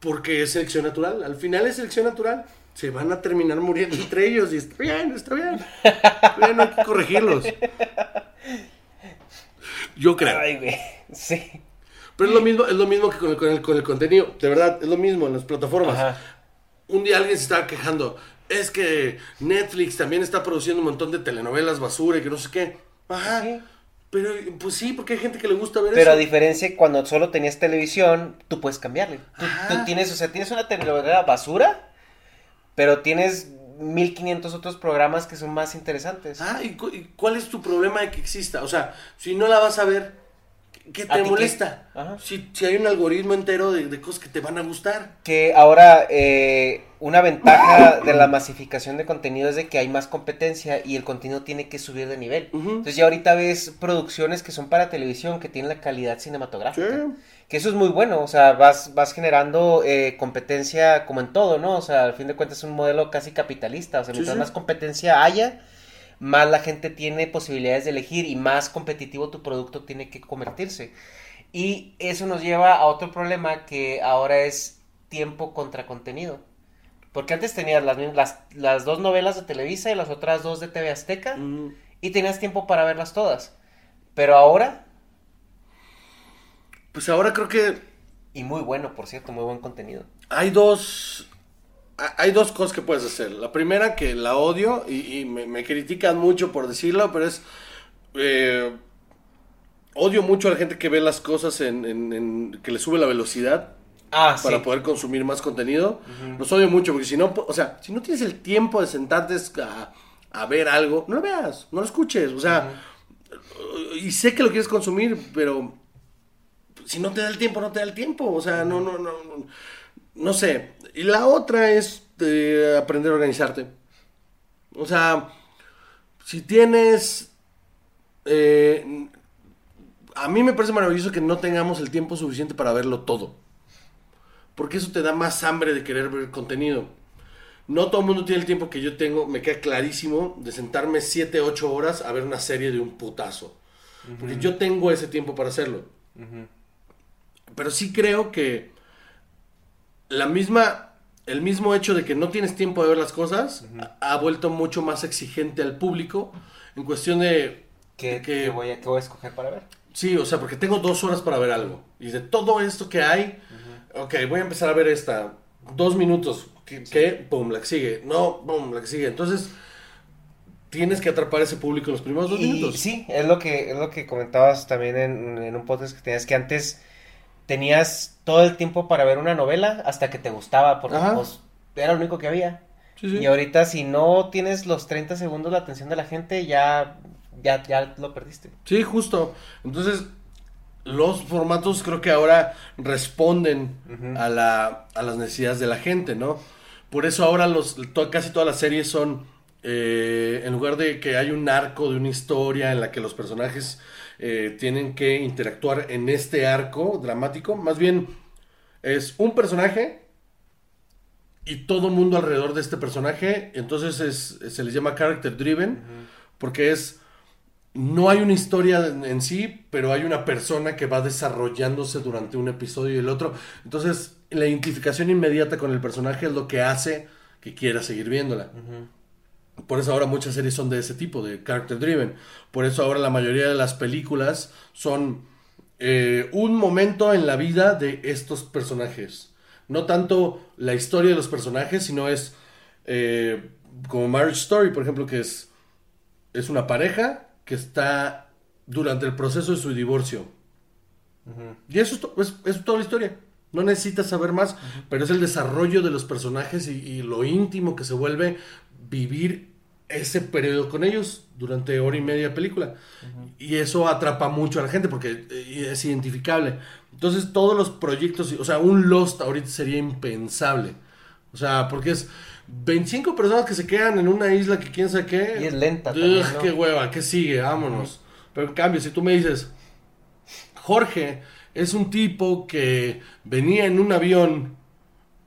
Porque es selección natural. Al final es selección natural. Se van a terminar muriendo entre ellos y está bien, está bien. Está bien, no hay que corregirlos. Yo creo. Ay, güey. Sí. Pero es lo mismo, es lo mismo que con el, con el, con el contenido. De verdad, es lo mismo en las plataformas. Ajá. Un día alguien se estaba quejando. Es que Netflix también está produciendo un montón de telenovelas basura y que no sé qué. Ajá. Sí. Pero, pues sí, porque hay gente que le gusta ver Pero a eso. diferencia cuando solo tenías televisión, tú puedes cambiarle. Tú, tienes, o sea, tienes una telenovela basura, pero tienes 1500 otros programas que son más interesantes. Ah, ¿y, cu- y cuál es tu problema de que exista? O sea, si no la vas a ver, ¿qué ¿A te qué? molesta? Ajá. Si, si hay un algoritmo entero de, de cosas que te van a gustar. Que ahora eh, una ventaja de la masificación de contenido es de que hay más competencia y el contenido tiene que subir de nivel. Entonces ya ahorita ves producciones que son para televisión, que tienen la calidad cinematográfica. Sí. Que eso es muy bueno, o sea, vas, vas generando eh, competencia como en todo, ¿no? O sea, al fin de cuentas es un modelo casi capitalista, o sea, Sí, mientras sí. más competencia haya, más la gente tiene posibilidades de elegir y más competitivo tu producto tiene que convertirse. Y eso nos lleva a otro problema que ahora es tiempo contra contenido. Porque antes tenías las, las, las dos novelas de Televisa y las otras dos de TV Azteca Mm. y tenías tiempo para verlas todas. Pero ahora, Pues ahora creo que y muy bueno, por cierto, muy buen contenido. hay dos hay dos cosas que puedes hacer. La primera que la odio y, y me, me critican mucho por decirlo, pero es eh, odio mucho a la gente que ve las cosas en, en- en- que le sube la velocidad Ah, para sí. poder consumir más contenido. Los odio mucho porque si no, o sea, si no tienes el tiempo de sentarte a, a ver algo, no lo veas, no lo escuches, o sea, y sé que lo quieres consumir, pero si no te da el tiempo, no te da el tiempo, o sea, no, no, no, no, no sé. Y la otra es eh, aprender a organizarte. O sea, si tienes... eh, a mí me parece maravilloso que no tengamos el tiempo suficiente para verlo todo. porque eso te da más hambre de querer ver contenido. No todo el mundo tiene el tiempo que yo tengo, me queda clarísimo, de sentarme 7, 8 horas a ver una serie de un putazo. Porque yo tengo ese tiempo para hacerlo. Pero sí creo que la misma, el mismo hecho de que no tienes tiempo de ver las cosas ha, ha vuelto mucho más exigente al público en cuestión de ¿Qué, que- qué voy a, qué voy a escoger para ver? Sí, o sea, porque tengo dos horas para ver algo. Y de todo esto que hay, ok, voy a empezar a ver esta. Dos minutos. ¿Qué? qué? Pum, la que sigue. No, pum, la que sigue. Entonces, tienes que atrapar a ese público en los primeros dos Y minutos. sí, es lo que, es lo que comentabas también en, en un podcast que tenías que antes tenías todo el tiempo para ver una novela hasta que te gustaba, porque pues, era lo único que había. Sí, sí. Y ahorita si no tienes los 30 segundos la atención de la gente, ya, ya, ya lo perdiste. Sí, justo. Entonces, los formatos creo que ahora responden a, la, a las necesidades de la gente, ¿no? Por eso ahora los, to- casi todas las series son, eh, en lugar de que hay un arco de una historia en la que los personajes eh, tienen que interactuar en este arco dramático, más bien es un personaje y todo mundo alrededor de este personaje, entonces es, se les llama character driven, porque es no hay una historia en, en sí, pero hay una persona que va desarrollándose durante un episodio y el otro. Entonces, la identificación inmediata con el personaje es lo que hace que quiera seguir viéndola. Por eso ahora muchas series son de ese tipo, de character driven. Por eso ahora la mayoría de las películas son eh, un momento en la vida de estos personajes. No tanto la historia de los personajes, sino es eh, como Marriage Story, por ejemplo, que es, es una pareja que está durante el proceso de su divorcio. Y eso es, to- es- eso es toda la historia. No necesitas saber más, pero es el desarrollo de los personajes y, y lo íntimo que se vuelve vivir ese periodo con ellos durante hora y media de película. Y eso atrapa mucho a la gente porque eh, es identificable. Entonces todos los proyectos, o sea, un Lost ahorita sería impensable. O sea, porque es 25 personas que se quedan en una isla que quién sabe qué. Y es lenta Ugh, también, ¿no? qué hueva, ¿qué sigue? Vámonos. Pero en cambio, si tú me dices, Jorge es un tipo que venía en un avión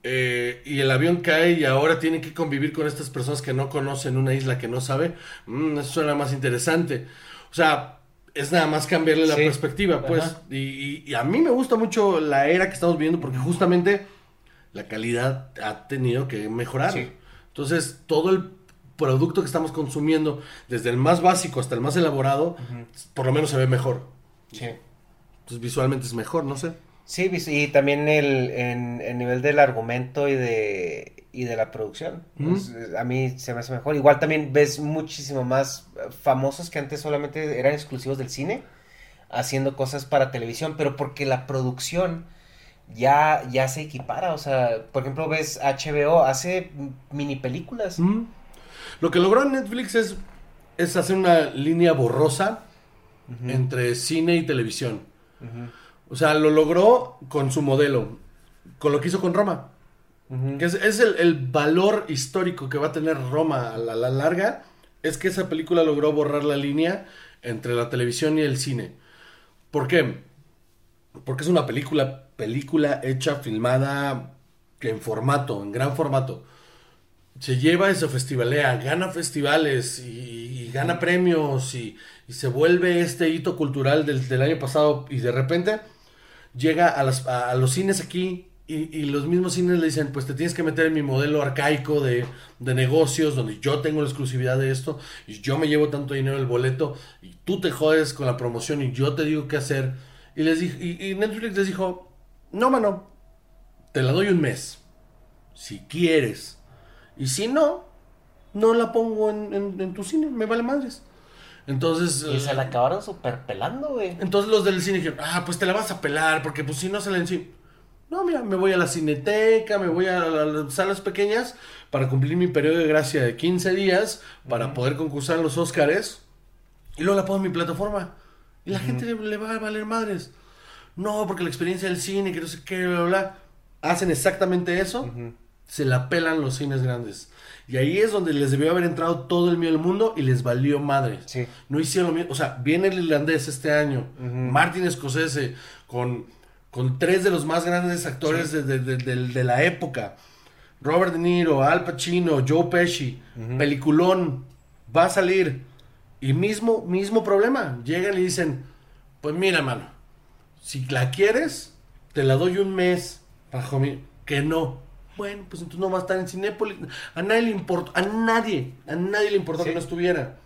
eh, y el avión cae y ahora tiene que convivir con estas personas que no conocen una isla que no sabe, mm, eso suena más interesante. O sea, es nada más cambiarle la Sí. perspectiva, pues. Y, y- y a mí me gusta mucho la era que estamos viendo porque justamente la calidad ha tenido que mejorar. Sí. Entonces, todo el producto que estamos consumiendo, desde el más básico hasta el más elaborado, por lo menos se ve mejor. Sí. Entonces, visualmente es mejor, no sé. Sí, vis- y también el, en, el nivel del argumento y de, y de la producción. A mí se me hace mejor. Igual también ves muchísimo más eh, famosos que antes solamente eran exclusivos del cine, haciendo cosas para televisión, pero porque la producción ya, ya se equipara. O sea, por ejemplo, ves HBO, hace mini películas. Mm. Lo que logró Netflix es, es hacer una línea borrosa entre cine y televisión. O sea, lo logró con su modelo, con lo que hizo con Roma. Que es, es el, el valor histórico que va a tener Roma a la, la larga, es que esa película logró borrar la línea entre la televisión y el cine. ¿Por qué? Porque es una película, película hecha, filmada en formato, en gran formato. Se lleva y se festivalea, gana festivales y, y gana premios y, y se vuelve este hito cultural del, del año pasado y de repente llega a, los cines aquí y, los mismos cines le dicen, pues te tienes que meter en mi modelo arcaico de, de negocios donde yo tengo la exclusividad de esto y yo me llevo tanto dinero el boleto y tú te jodes con la promoción y yo te digo qué hacer. Y, les dij- y, y Netflix les dijo, no, mano, te la doy un mes, si quieres. Y si no, no la pongo en, en- en tu cine, me vale madres. Entonces... Y eh, se la acabaron super pelando, güey. entonces los del cine dijeron, ah, pues te la vas a pelar, porque pues si no salen cine. No, mira, me voy a la cineteca, me voy a, la- las salas pequeñas para cumplir mi periodo de gracia de 15 días para poder concursar los Óscares y luego la pongo en mi plataforma. Y la gente le, le va a valer madres. No, porque la experiencia del cine, que no sé qué, bla, bla, bla. Hacen exactamente eso, se la pelan los cines grandes. Y ahí es donde les debió haber entrado todo el miedo del mundo y les valió madre. Sí. No hicieron lo mismo. O sea, viene el irlandés este año. Martin Scorsese con, con tres de los más grandes actores de, de- de- de- de la época. Robert De Niro, Al Pacino, Joe Pesci, peliculón, va a salir. Y mismo, mismo problema. Llegan y dicen, pues mira, mano, si la quieres, te la doy un mes bajo mi... Que no. Bueno, pues entonces no va a estar en Cinépolis. A nadie le importó, a nadie, a nadie le importó Sí. que no estuviera.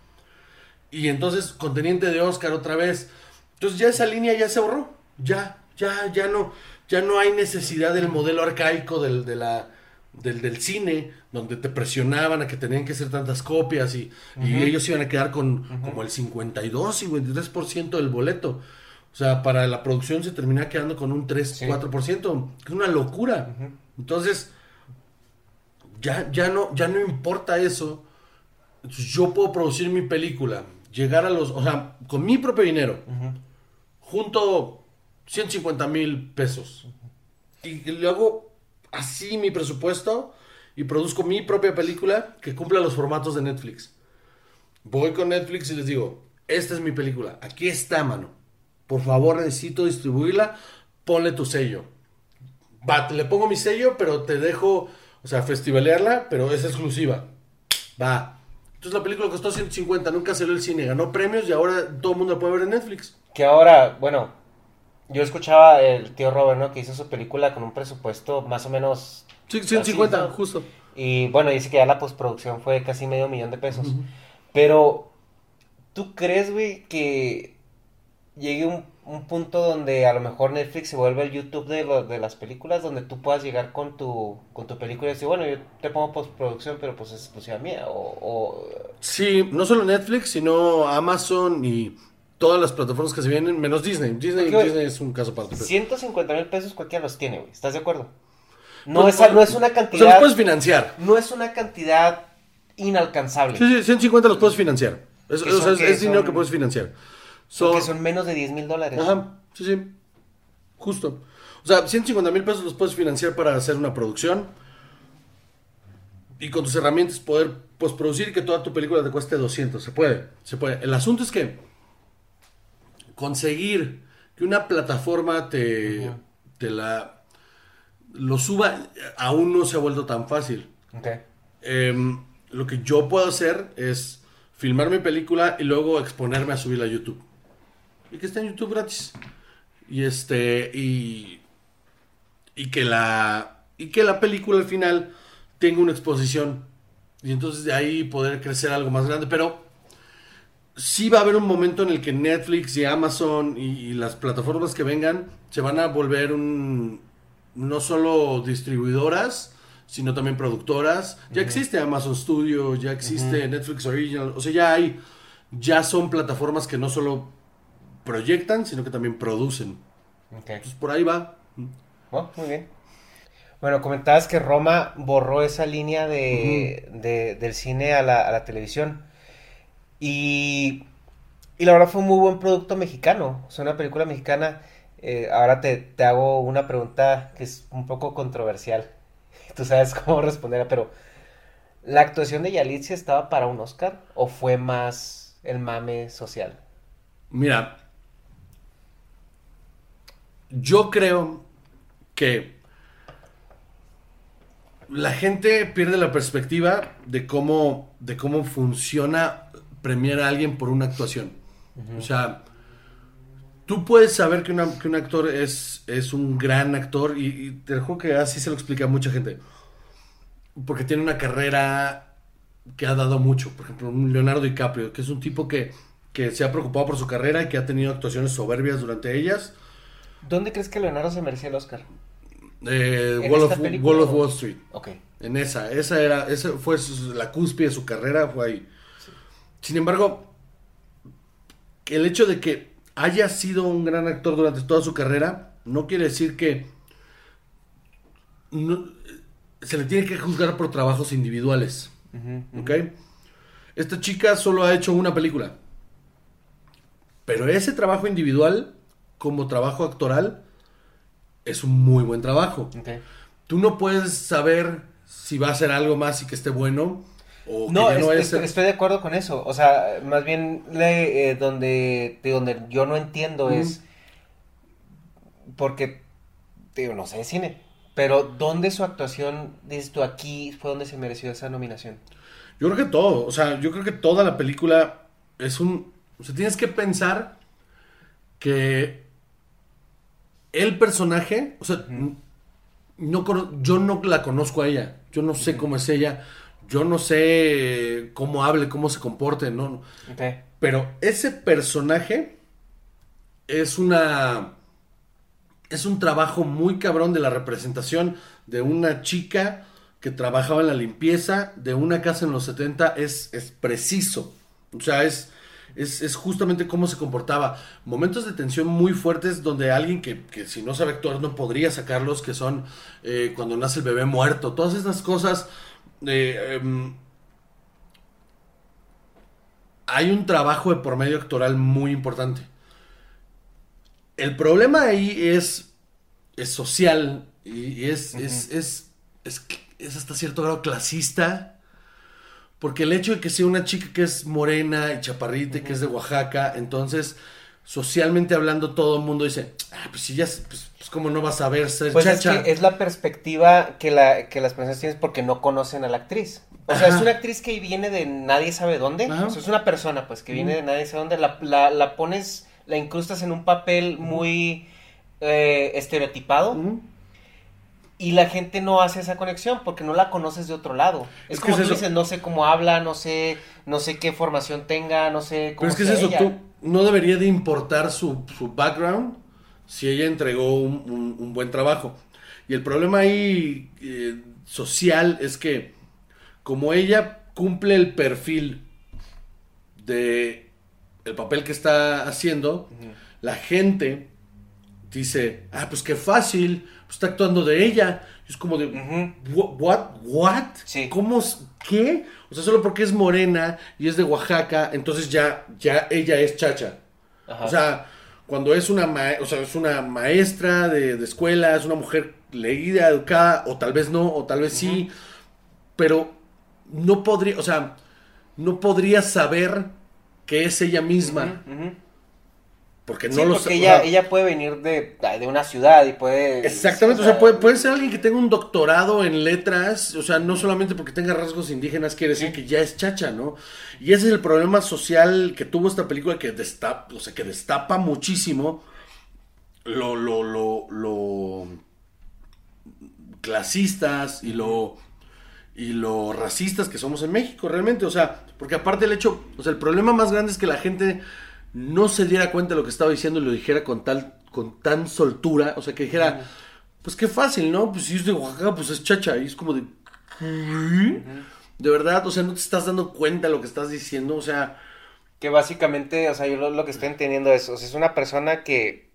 Y entonces, conteniente de Oscar otra vez. Entonces ya esa línea ya se borró. Ya, ya, ya no, ya no hay necesidad del modelo arcaico del, de la, del, del cine, donde te presionaban a que tenían que hacer tantas copias y, y ellos iban a quedar con como el 52, 53% del boleto. O sea, para la producción se termina quedando con un 3, Sí. 4%. Es una locura. Entonces, ya, ya, no, ya no importa eso. Yo puedo producir mi película, llegar a los, o sea, con mi propio dinero, junto 150 mil pesos. Y le hago así mi presupuesto y produzco mi propia película que cumpla los formatos de Netflix. Voy con Netflix y les digo, esta es mi película, aquí está, mano. Por favor, necesito distribuirla, ponle tu sello. Va, le pongo mi sello, pero te dejo, o sea, festivalearla, pero es exclusiva. Va. Entonces la película costó 150, nunca salió al cine, ganó premios y ahora todo el mundo la puede ver en Netflix. Que ahora, bueno, yo escuchaba el tío Robert, ¿no? Que hizo su película con un presupuesto más o menos... Sí, 150, así, ¿no? justo. Y bueno, dice que ya la postproducción fue casi medio millón de pesos. Pero, ¿tú crees, güey, que llegue un, un punto donde a lo mejor Netflix se vuelve el YouTube de, lo- de las películas, donde tú puedas llegar con tu, con tu película y decir, bueno, yo te pongo postproducción, pero pues es exclusiva mía? O, o- Sí, no solo Netflix, sino Amazon y todas las plataformas que se vienen, menos Disney. Disney, Disney es un caso aparte. pero- 150 mil pesos cualquiera los tiene, güey. ¿Estás de acuerdo? No, Pues, es, no es una los cantidad... puedes financiar. no es una cantidad inalcanzable. Sí, sí, 150 los puedes financiar. Es, o sea, es, dinero son- que puedes financiar. Porque Son- menos de 10 mil dólares. Ajá, sí, sí. Justo. O sea, 150 mil pesos los puedes financiar para hacer una producción. Y con tus herramientas poder postproducir y que toda tu película te cueste 200. Se puede, se puede. El asunto es que conseguir que una plataforma te, te la lo suba aún no se ha vuelto tan fácil. Ok. Em, lo que yo puedo hacer es filmar mi película y luego exponerme a subirla a YouTube. Y que esté en YouTube gratis. Y este, y, y que la, y que la película al final tenga una exposición. Y entonces de ahí poder crecer algo más grande. Pero sí va a haber un momento en el que Netflix y Amazon y, y las plataformas que vengan se van a volver un, no solo distribuidoras, sino también productoras. Ya existe Amazon Studio, ya existe Netflix Original, o sea, ya hay, ya son plataformas que no solo proyectan, sino que también producen. Entonces por ahí va. Oh, muy bien. Bueno, comentabas que Roma borró esa línea de, de- del cine a la, a la televisión. Y, y la verdad fue un muy buen producto mexicano. Es una película mexicana. Eh, ahora te, te hago una pregunta que es un poco controversial. Tú sabes cómo responderla, pero ¿la actuación de Yalitza estaba para un Oscar o fue más el mame social? Mira, yo creo que la gente pierde la perspectiva de cómo, de cómo funciona premiar a alguien por una actuación. O sea, tú puedes saber que, una- que un actor es, es un gran actor y, y te juro que así se lo explica a mucha gente. Porque tiene una carrera que ha dado mucho. Por ejemplo, un Leonardo DiCaprio, que es un tipo que, que se ha preocupado por su carrera y que ha tenido actuaciones soberbias durante ellas. ¿Dónde crees que Leonardo se merecía el Oscar? Eh, ¿En Wall, of, Wall of o- Wall Street. Ok. En esa, esa era, esa fue su- la cúspide de su carrera, fue ahí. Sin embargo, el hecho de que haya sido un gran actor durante toda su carrera, no quiere decir que no- se le tiene que juzgar por trabajos individuales. ¿Ok? Esta chica solo ha hecho una película. Pero ese trabajo individual, como trabajo actoral, es un muy buen trabajo. Tú no puedes saber si va a ser algo más y que esté bueno o que No, ya es- vaya a es- ser- estoy de acuerdo con eso. O sea, más bien eh, donde, de donde yo no entiendo es porque digo, no sé de cine, pero ¿dónde su actuación, dices tú, aquí fue donde se mereció esa nominación? Yo creo que todo, o sea, yo creo que toda la película es un... O sea, tienes que pensar que el personaje, o sea, no, yo no la conozco a ella, yo no sé cómo es ella, yo no sé cómo hable, cómo se comporte, no, pero ese personaje es una. Es un trabajo muy cabrón de la representación de una chica que trabajaba en la limpieza de una casa en los 70. Es, es preciso. O sea, es, es, es justamente cómo se comportaba. Momentos de tensión muy fuertes donde alguien que, que si no sabe actuar no podría sacarlos, que son eh, cuando nace el bebé muerto. Todas estas cosas. eh, em, hay un trabajo de por medio actoral muy importante. El problema ahí es, es social y, y es, es, es, es, es hasta cierto grado clasista. Porque el hecho de que sea una chica que es morena y chaparrita y que es de Oaxaca, entonces socialmente hablando todo el mundo dice, ah, pues si ya, pues, pues cómo no vas a ver ser Pues es chacha. que es la perspectiva que, la, que las personas tienen porque no conocen a la actriz. O sea, es una actriz que viene de nadie sabe dónde. O sea, es una persona, pues, que viene de nadie sabe dónde. La, la, la pones, la incrustas en un papel muy eh, estereotipado. Y la gente no hace esa conexión porque no la conoces de otro lado. Es, Es que como es tú dices, no sé cómo habla, no sé, no sé qué formación tenga, no sé cómo Pero es que es eso, ella. tú no debería de importar su, su background si ella entregó un, un- un buen trabajo. Y el problema ahí eh, social es que como ella cumple el perfil de el papel que está haciendo, la gente dice, ah, pues qué fácil, pues está actuando de ella. Y es como de, "Wha- what, what, Sí. ¿cómo, qué? O sea, solo porque es morena y es de Oaxaca, entonces ya, ya ella es chacha. Ajá. O sea, cuando es una, ma- o sea, es una maestra de, de escuela, es una mujer leída, educada, o tal vez no, o tal vez sí, pero no podría, o sea, no podría saber que es ella misma. Ujú. Porque no Sí, lo porque sa- o ella, sea, ella puede venir de, de una ciudad y puede... Exactamente, o sea, puede, puede ser alguien que tenga un doctorado en letras, o sea, no solamente porque tenga rasgos indígenas quiere decir que ya es chacha, ¿no? Y ese es el problema social que tuvo esta película que destapa, o sea, que destapa muchísimo lo, lo, lo, lo clasistas y lo y lo racistas que somos en México realmente, o sea, porque aparte el hecho, o sea, el problema más grande es que la gente no se diera cuenta de lo que estaba diciendo y lo dijera con tal con tan soltura, o sea, que dijera, pues qué fácil, ¿no? Pues si es de Oaxaca, pues es chacha, y es como de. De verdad, o sea, no te estás dando cuenta de lo que estás diciendo, o sea, Que básicamente, o sea, yo lo, lo que estoy entendiendo es, o sea, es una persona que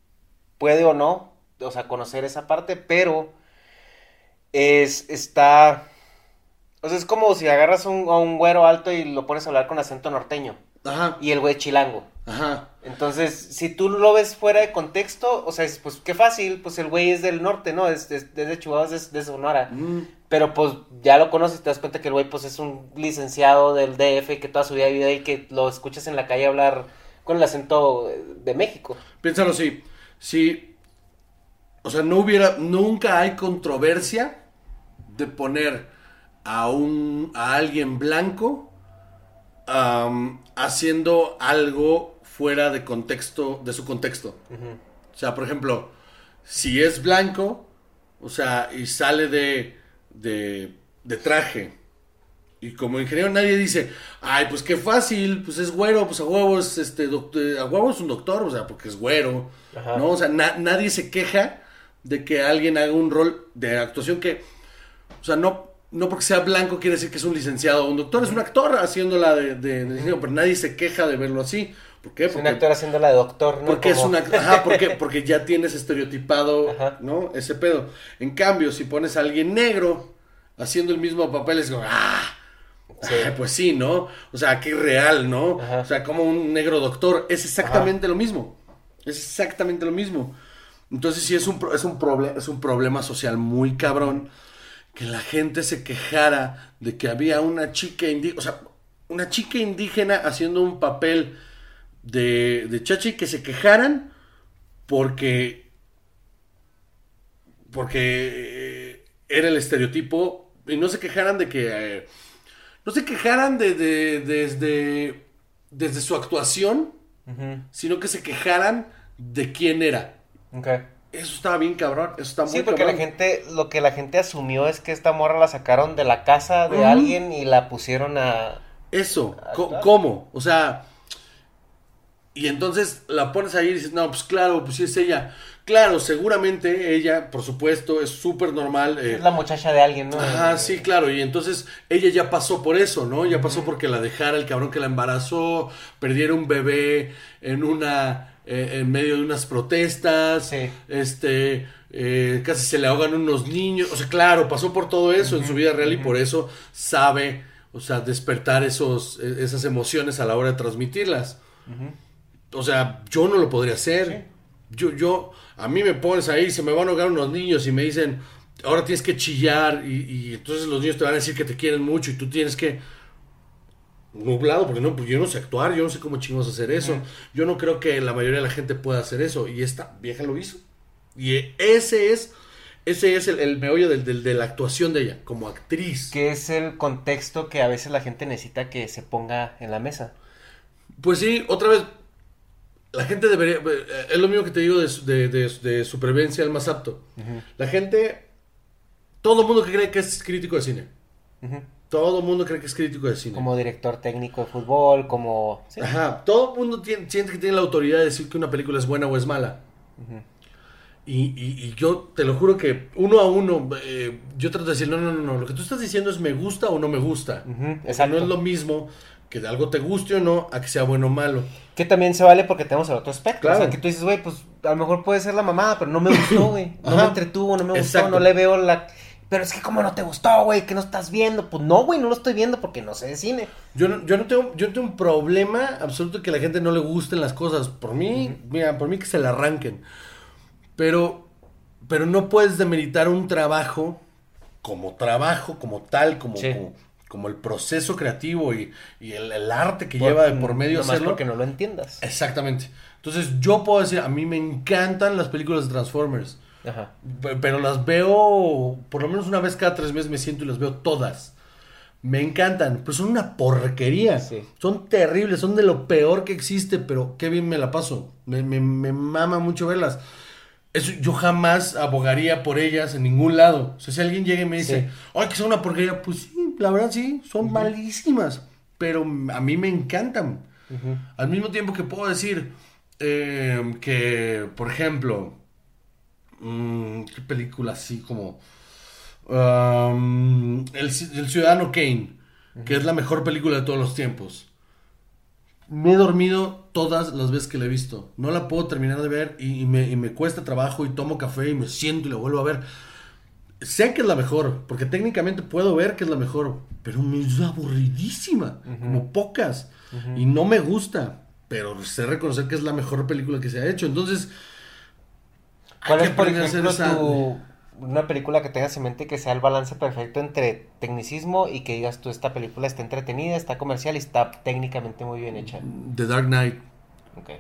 puede o no, o sea, conocer esa parte, pero es, está, o sea, es como si agarras un- a un güero alto y lo pones a hablar con acento norteño, ajá, y el güey es chilango. ajá. Entonces, si tú lo ves fuera de contexto, o sea, es, pues qué fácil, pues el güey es del norte, ¿no? Es, es, es de Chihuahua, es de, de Sonora. Mm. Pero pues ya lo conoces y te das cuenta que el güey pues es un licenciado del DF que toda su vida vive ahí que lo escuchas en la calle hablar con el acento de México. Piénsalo así, si, o sea, no hubiera, nunca hay controversia de poner a un, a alguien blanco haciendo algo fuera de contexto, de su contexto. O sea, por ejemplo, si es blanco, o sea, y sale de, de, de traje, y como ingeniero nadie dice, ay, pues qué fácil, pues es güero, pues a huevo es, este, doctor, a huevo es un doctor, o sea, porque es güero, Ajá. ¿no? O sea, na- nadie se queja de que alguien haga un rol de actuación que, o sea, no, no porque sea blanco quiere decir que es un licenciado o un doctor, es un actor haciéndola de, de, pero nadie se queja de verlo así. ¿Por qué? Es un Porque- actor haciéndola de doctor, ¿no? porque es Como- una ajá, porque, porque ya tienes estereotipado, Ajá. ¿no? Ese pedo. En cambio, si pones a alguien negro haciendo el mismo papel, es como, ah, Sí. ah, pues sí, ¿no? O sea, qué real, ¿no? Ajá. O sea, como un negro doctor, es exactamente lo mismo. Es exactamente lo mismo. Entonces sí es un, es un, es un problema social muy cabrón que la gente se quejara de que había una chica indígena, o sea, una chica indígena haciendo un papel de, de chachi que se quejaran porque porque eh, era el estereotipo y no se quejaran de que... eh, no se quejaran de, de- desde, desde su actuación, sino que se quejaran de quién era. Ok. Eso estaba bien cabrón, eso está muy Sí, porque la gente, lo que la gente asumió es que esta morra la sacaron de la casa de alguien y la pusieron a... Eso. ¿cómo? O sea, y entonces la pones ahí y dices, no, pues claro, pues sí es ella. Claro, seguramente ella, por supuesto, es súper normal. eh, Es la muchacha de alguien, ¿no? Ajá, sí, claro. Y entonces ella ya pasó por eso, ¿no? Ya pasó porque la dejara el cabrón que la embarazó, perdiera un bebé en una, eh, en medio de unas protestas, Sí. este, eh, casi se le ahogan unos niños. O sea, claro, pasó por todo eso en su vida real y por eso sabe, o sea, despertar esos, eh, esas emociones a la hora de transmitirlas. O sea, yo no lo podría hacer. Yo, yo, a mí me pones ahí, se me van a ahogar unos niños y me dicen, ahora tienes que chillar y, y entonces los niños te van a decir que te quieren mucho y tú tienes que nublado, porque no, pues yo no sé actuar, yo no sé cómo chingos hacer eso. Yo no creo que la mayoría de la gente pueda hacer eso y esta vieja lo hizo. Y ese es, ese es el, el meollo del- del- de la actuación de ella como actriz. Que es el contexto que a veces la gente necesita que se ponga en la mesa. Pues sí, otra vez, la gente debería, eh, es lo mismo que te digo de, de- de supervivencia al más apto. La gente, todo el mundo que cree que es crítico de cine. Todo el mundo cree que es crítico de cine. Como director técnico de fútbol, como... sí. Ajá, todo el mundo tiene- siente que tiene la autoridad de decir que una película es buena o es mala. y, y- y yo te lo juro que uno a uno, eh, yo trato de decir, no, no, no, no, lo que tú estás diciendo es me gusta o no me gusta. Porque exacto. No es lo mismo que de algo te guste o no a que sea bueno o malo. Que también se vale porque tenemos el otro espectro. Claro. O sea, que tú dices, güey, pues a lo mejor puede ser la mamada, pero no me gustó, güey. No Ajá. me entretuvo, no me gustó, Exacto. no le veo la... Pero es que como no te gustó, güey, que no estás viendo. Pues no, güey, no lo estoy viendo porque no sé de cine. Yo no, yo no tengo, yo no tengo un problema absoluto que a la gente no le gusten las cosas. Por mí, mira, por mí que se la arranquen. Pero, pero no puedes demeritar un trabajo como trabajo, como tal, como, Sí. como, como el proceso creativo y, y el, el arte que lleva de por medio Nomás hacerlo. porque no lo entiendas. Exactamente. Entonces yo puedo decir, a mí me encantan las películas de Transformers. Ajá. Pero las veo, por lo menos una vez cada tres meses me siento y las veo todas. Me encantan, pero son una porquería. Sí. Son terribles, son de lo peor que existe, pero qué bien me la paso. Me, me, me mama mucho verlas. Eso, yo jamás abogaría por ellas en ningún lado. O sea, si alguien llega y me dice, Sí. ay, que son una porquería, pues sí, la verdad sí, son malísimas. Pero a mí me encantan. Al mismo tiempo que puedo decir eh, que, por ejemplo, Mm, ¿Qué película así como... um, el, el Ciudadano Kane, que es la mejor película de todos los tiempos. Me he dormido todas las veces que la he visto. No la puedo terminar de ver y, y me, y me cuesta trabajo y tomo café y me siento y la vuelvo a ver. Sé que es la mejor, porque técnicamente puedo ver que es la mejor, pero me es aburridísima, como pocas. Y no me gusta, pero sé reconocer que es la mejor película que se ha hecho. Entonces, ¿Cuál es, por ejemplo, esa- tu... una película que tengas en mente que sea el balance perfecto entre tecnicismo y que digas tú, esta película está entretenida, está comercial y está técnicamente muy bien hecha? The Dark Knight. Ok.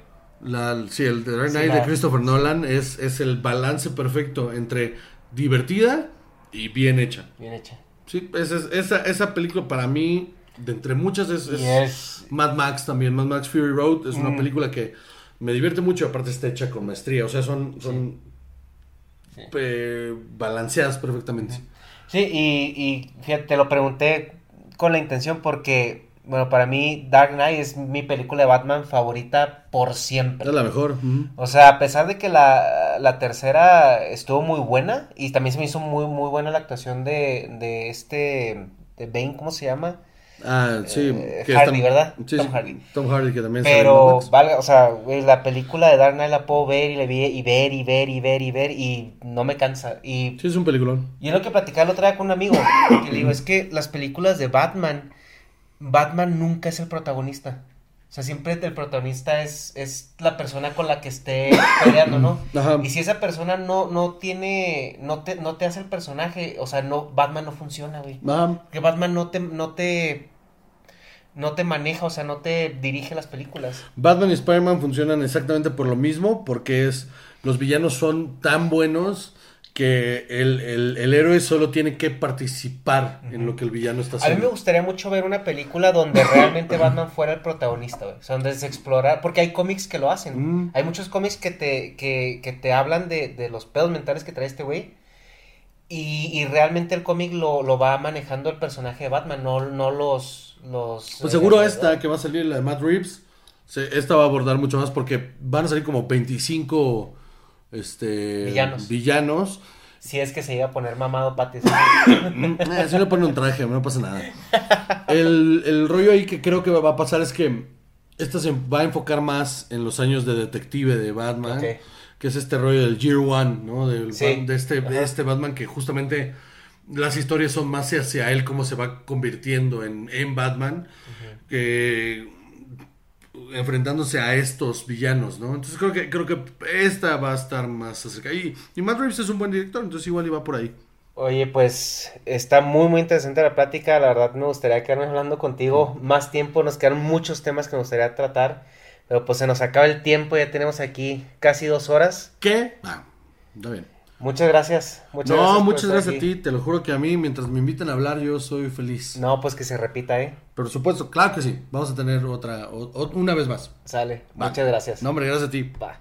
La, sí, el The Dark Sí, Knight la- de Christopher Nolan es, es el balance perfecto entre divertida y bien hecha. Bien hecha. Sí, esa, es- esa, esa película para mí, de entre muchas, es, Y es es- Mad Max también. Mad Max Fury Road es una Mm. película que me divierte mucho, aparte está hecha con maestría. O sea, son, son Sí. Eh, balanceadas perfectamente. Sí, y, y fíjate, te lo pregunté con la intención porque, bueno, para mí Dark Knight es mi película de Batman favorita por siempre. Es la mejor. O sea, a pesar de que la, la tercera estuvo muy buena y también se me hizo muy, muy buena la actuación de, de este, de Bane, ¿cómo se llama? Ah, sí. Eh, que Hardy, está- ¿verdad? Sí, Tom Hardy. Tom Hardy, que también Pero, valga, o sea, güey, la película de Dark Knight la puedo ver y, le vi, y ver y ver y ver y ver y no me cansa. Y Sí, es un peliculón. y es lo que platicaba el otro día con un amigo. Que le digo, es que las películas de Batman, Batman nunca es el protagonista. O sea, siempre el protagonista es, es la persona con la que esté peleando, ¿no? Ajá. Y si esa persona no, no tiene, no te, no te hace el personaje, o sea, no, Batman no funciona, güey. Porque Batman no te, no te, no te maneja, o sea, no te dirige las películas. Batman y Spider-Man funcionan exactamente por lo mismo, porque es los villanos son tan buenos que el, el- el héroe solo tiene que participar en lo que el villano está A mí me haciendo. gustaría mucho ver una película donde realmente Batman fuera el protagonista, güey. O sea, donde se explora, porque hay cómics que lo hacen. Mm. Hay muchos cómics que te, que, que te hablan de, de los pedos mentales que trae este güey. Y, y realmente el cómic lo, lo va manejando el personaje de Batman, no, no los... los Pues seguro eh, esta que va a salir, la de Matt Reeves, se- esta va a abordar mucho más porque van a salir como 25 este, Villanos. villanos. Si es que se iba a poner mamado. Mm, eh, si le pone un traje, no pasa nada. El, el rollo ahí que creo que va a pasar es que esta se va a enfocar más en los años de detective de Batman. Que es este rollo del Year One, ¿no? Del Sí. Bat- de, este, de este Batman que justamente las historias son más hacia él, cómo se va convirtiendo en, en Batman. que enfrentándose a estos villanos, ¿no? Entonces creo que creo que esta va a estar más acerca. Y, y Matt Reeves es un buen director, entonces igual iba por ahí. Oye, pues está muy, muy interesante la plática. La verdad me gustaría quedarme hablando contigo más tiempo. Nos quedan muchos temas que me gustaría tratar. Pero pues se nos acaba el tiempo. Ya tenemos aquí casi dos horas. ¿Qué? Ah, está bien. Muchas gracias. Muchas no, gracias muchas gracias a ti. Te lo juro que a mí, mientras me inviten a hablar, yo soy feliz. No, pues que se repita, ¿eh? Por supuesto, claro que sí. Vamos a tener otra, o- o- una vez más. Sale. Va. Muchas gracias. No, hombre, gracias a ti. Va.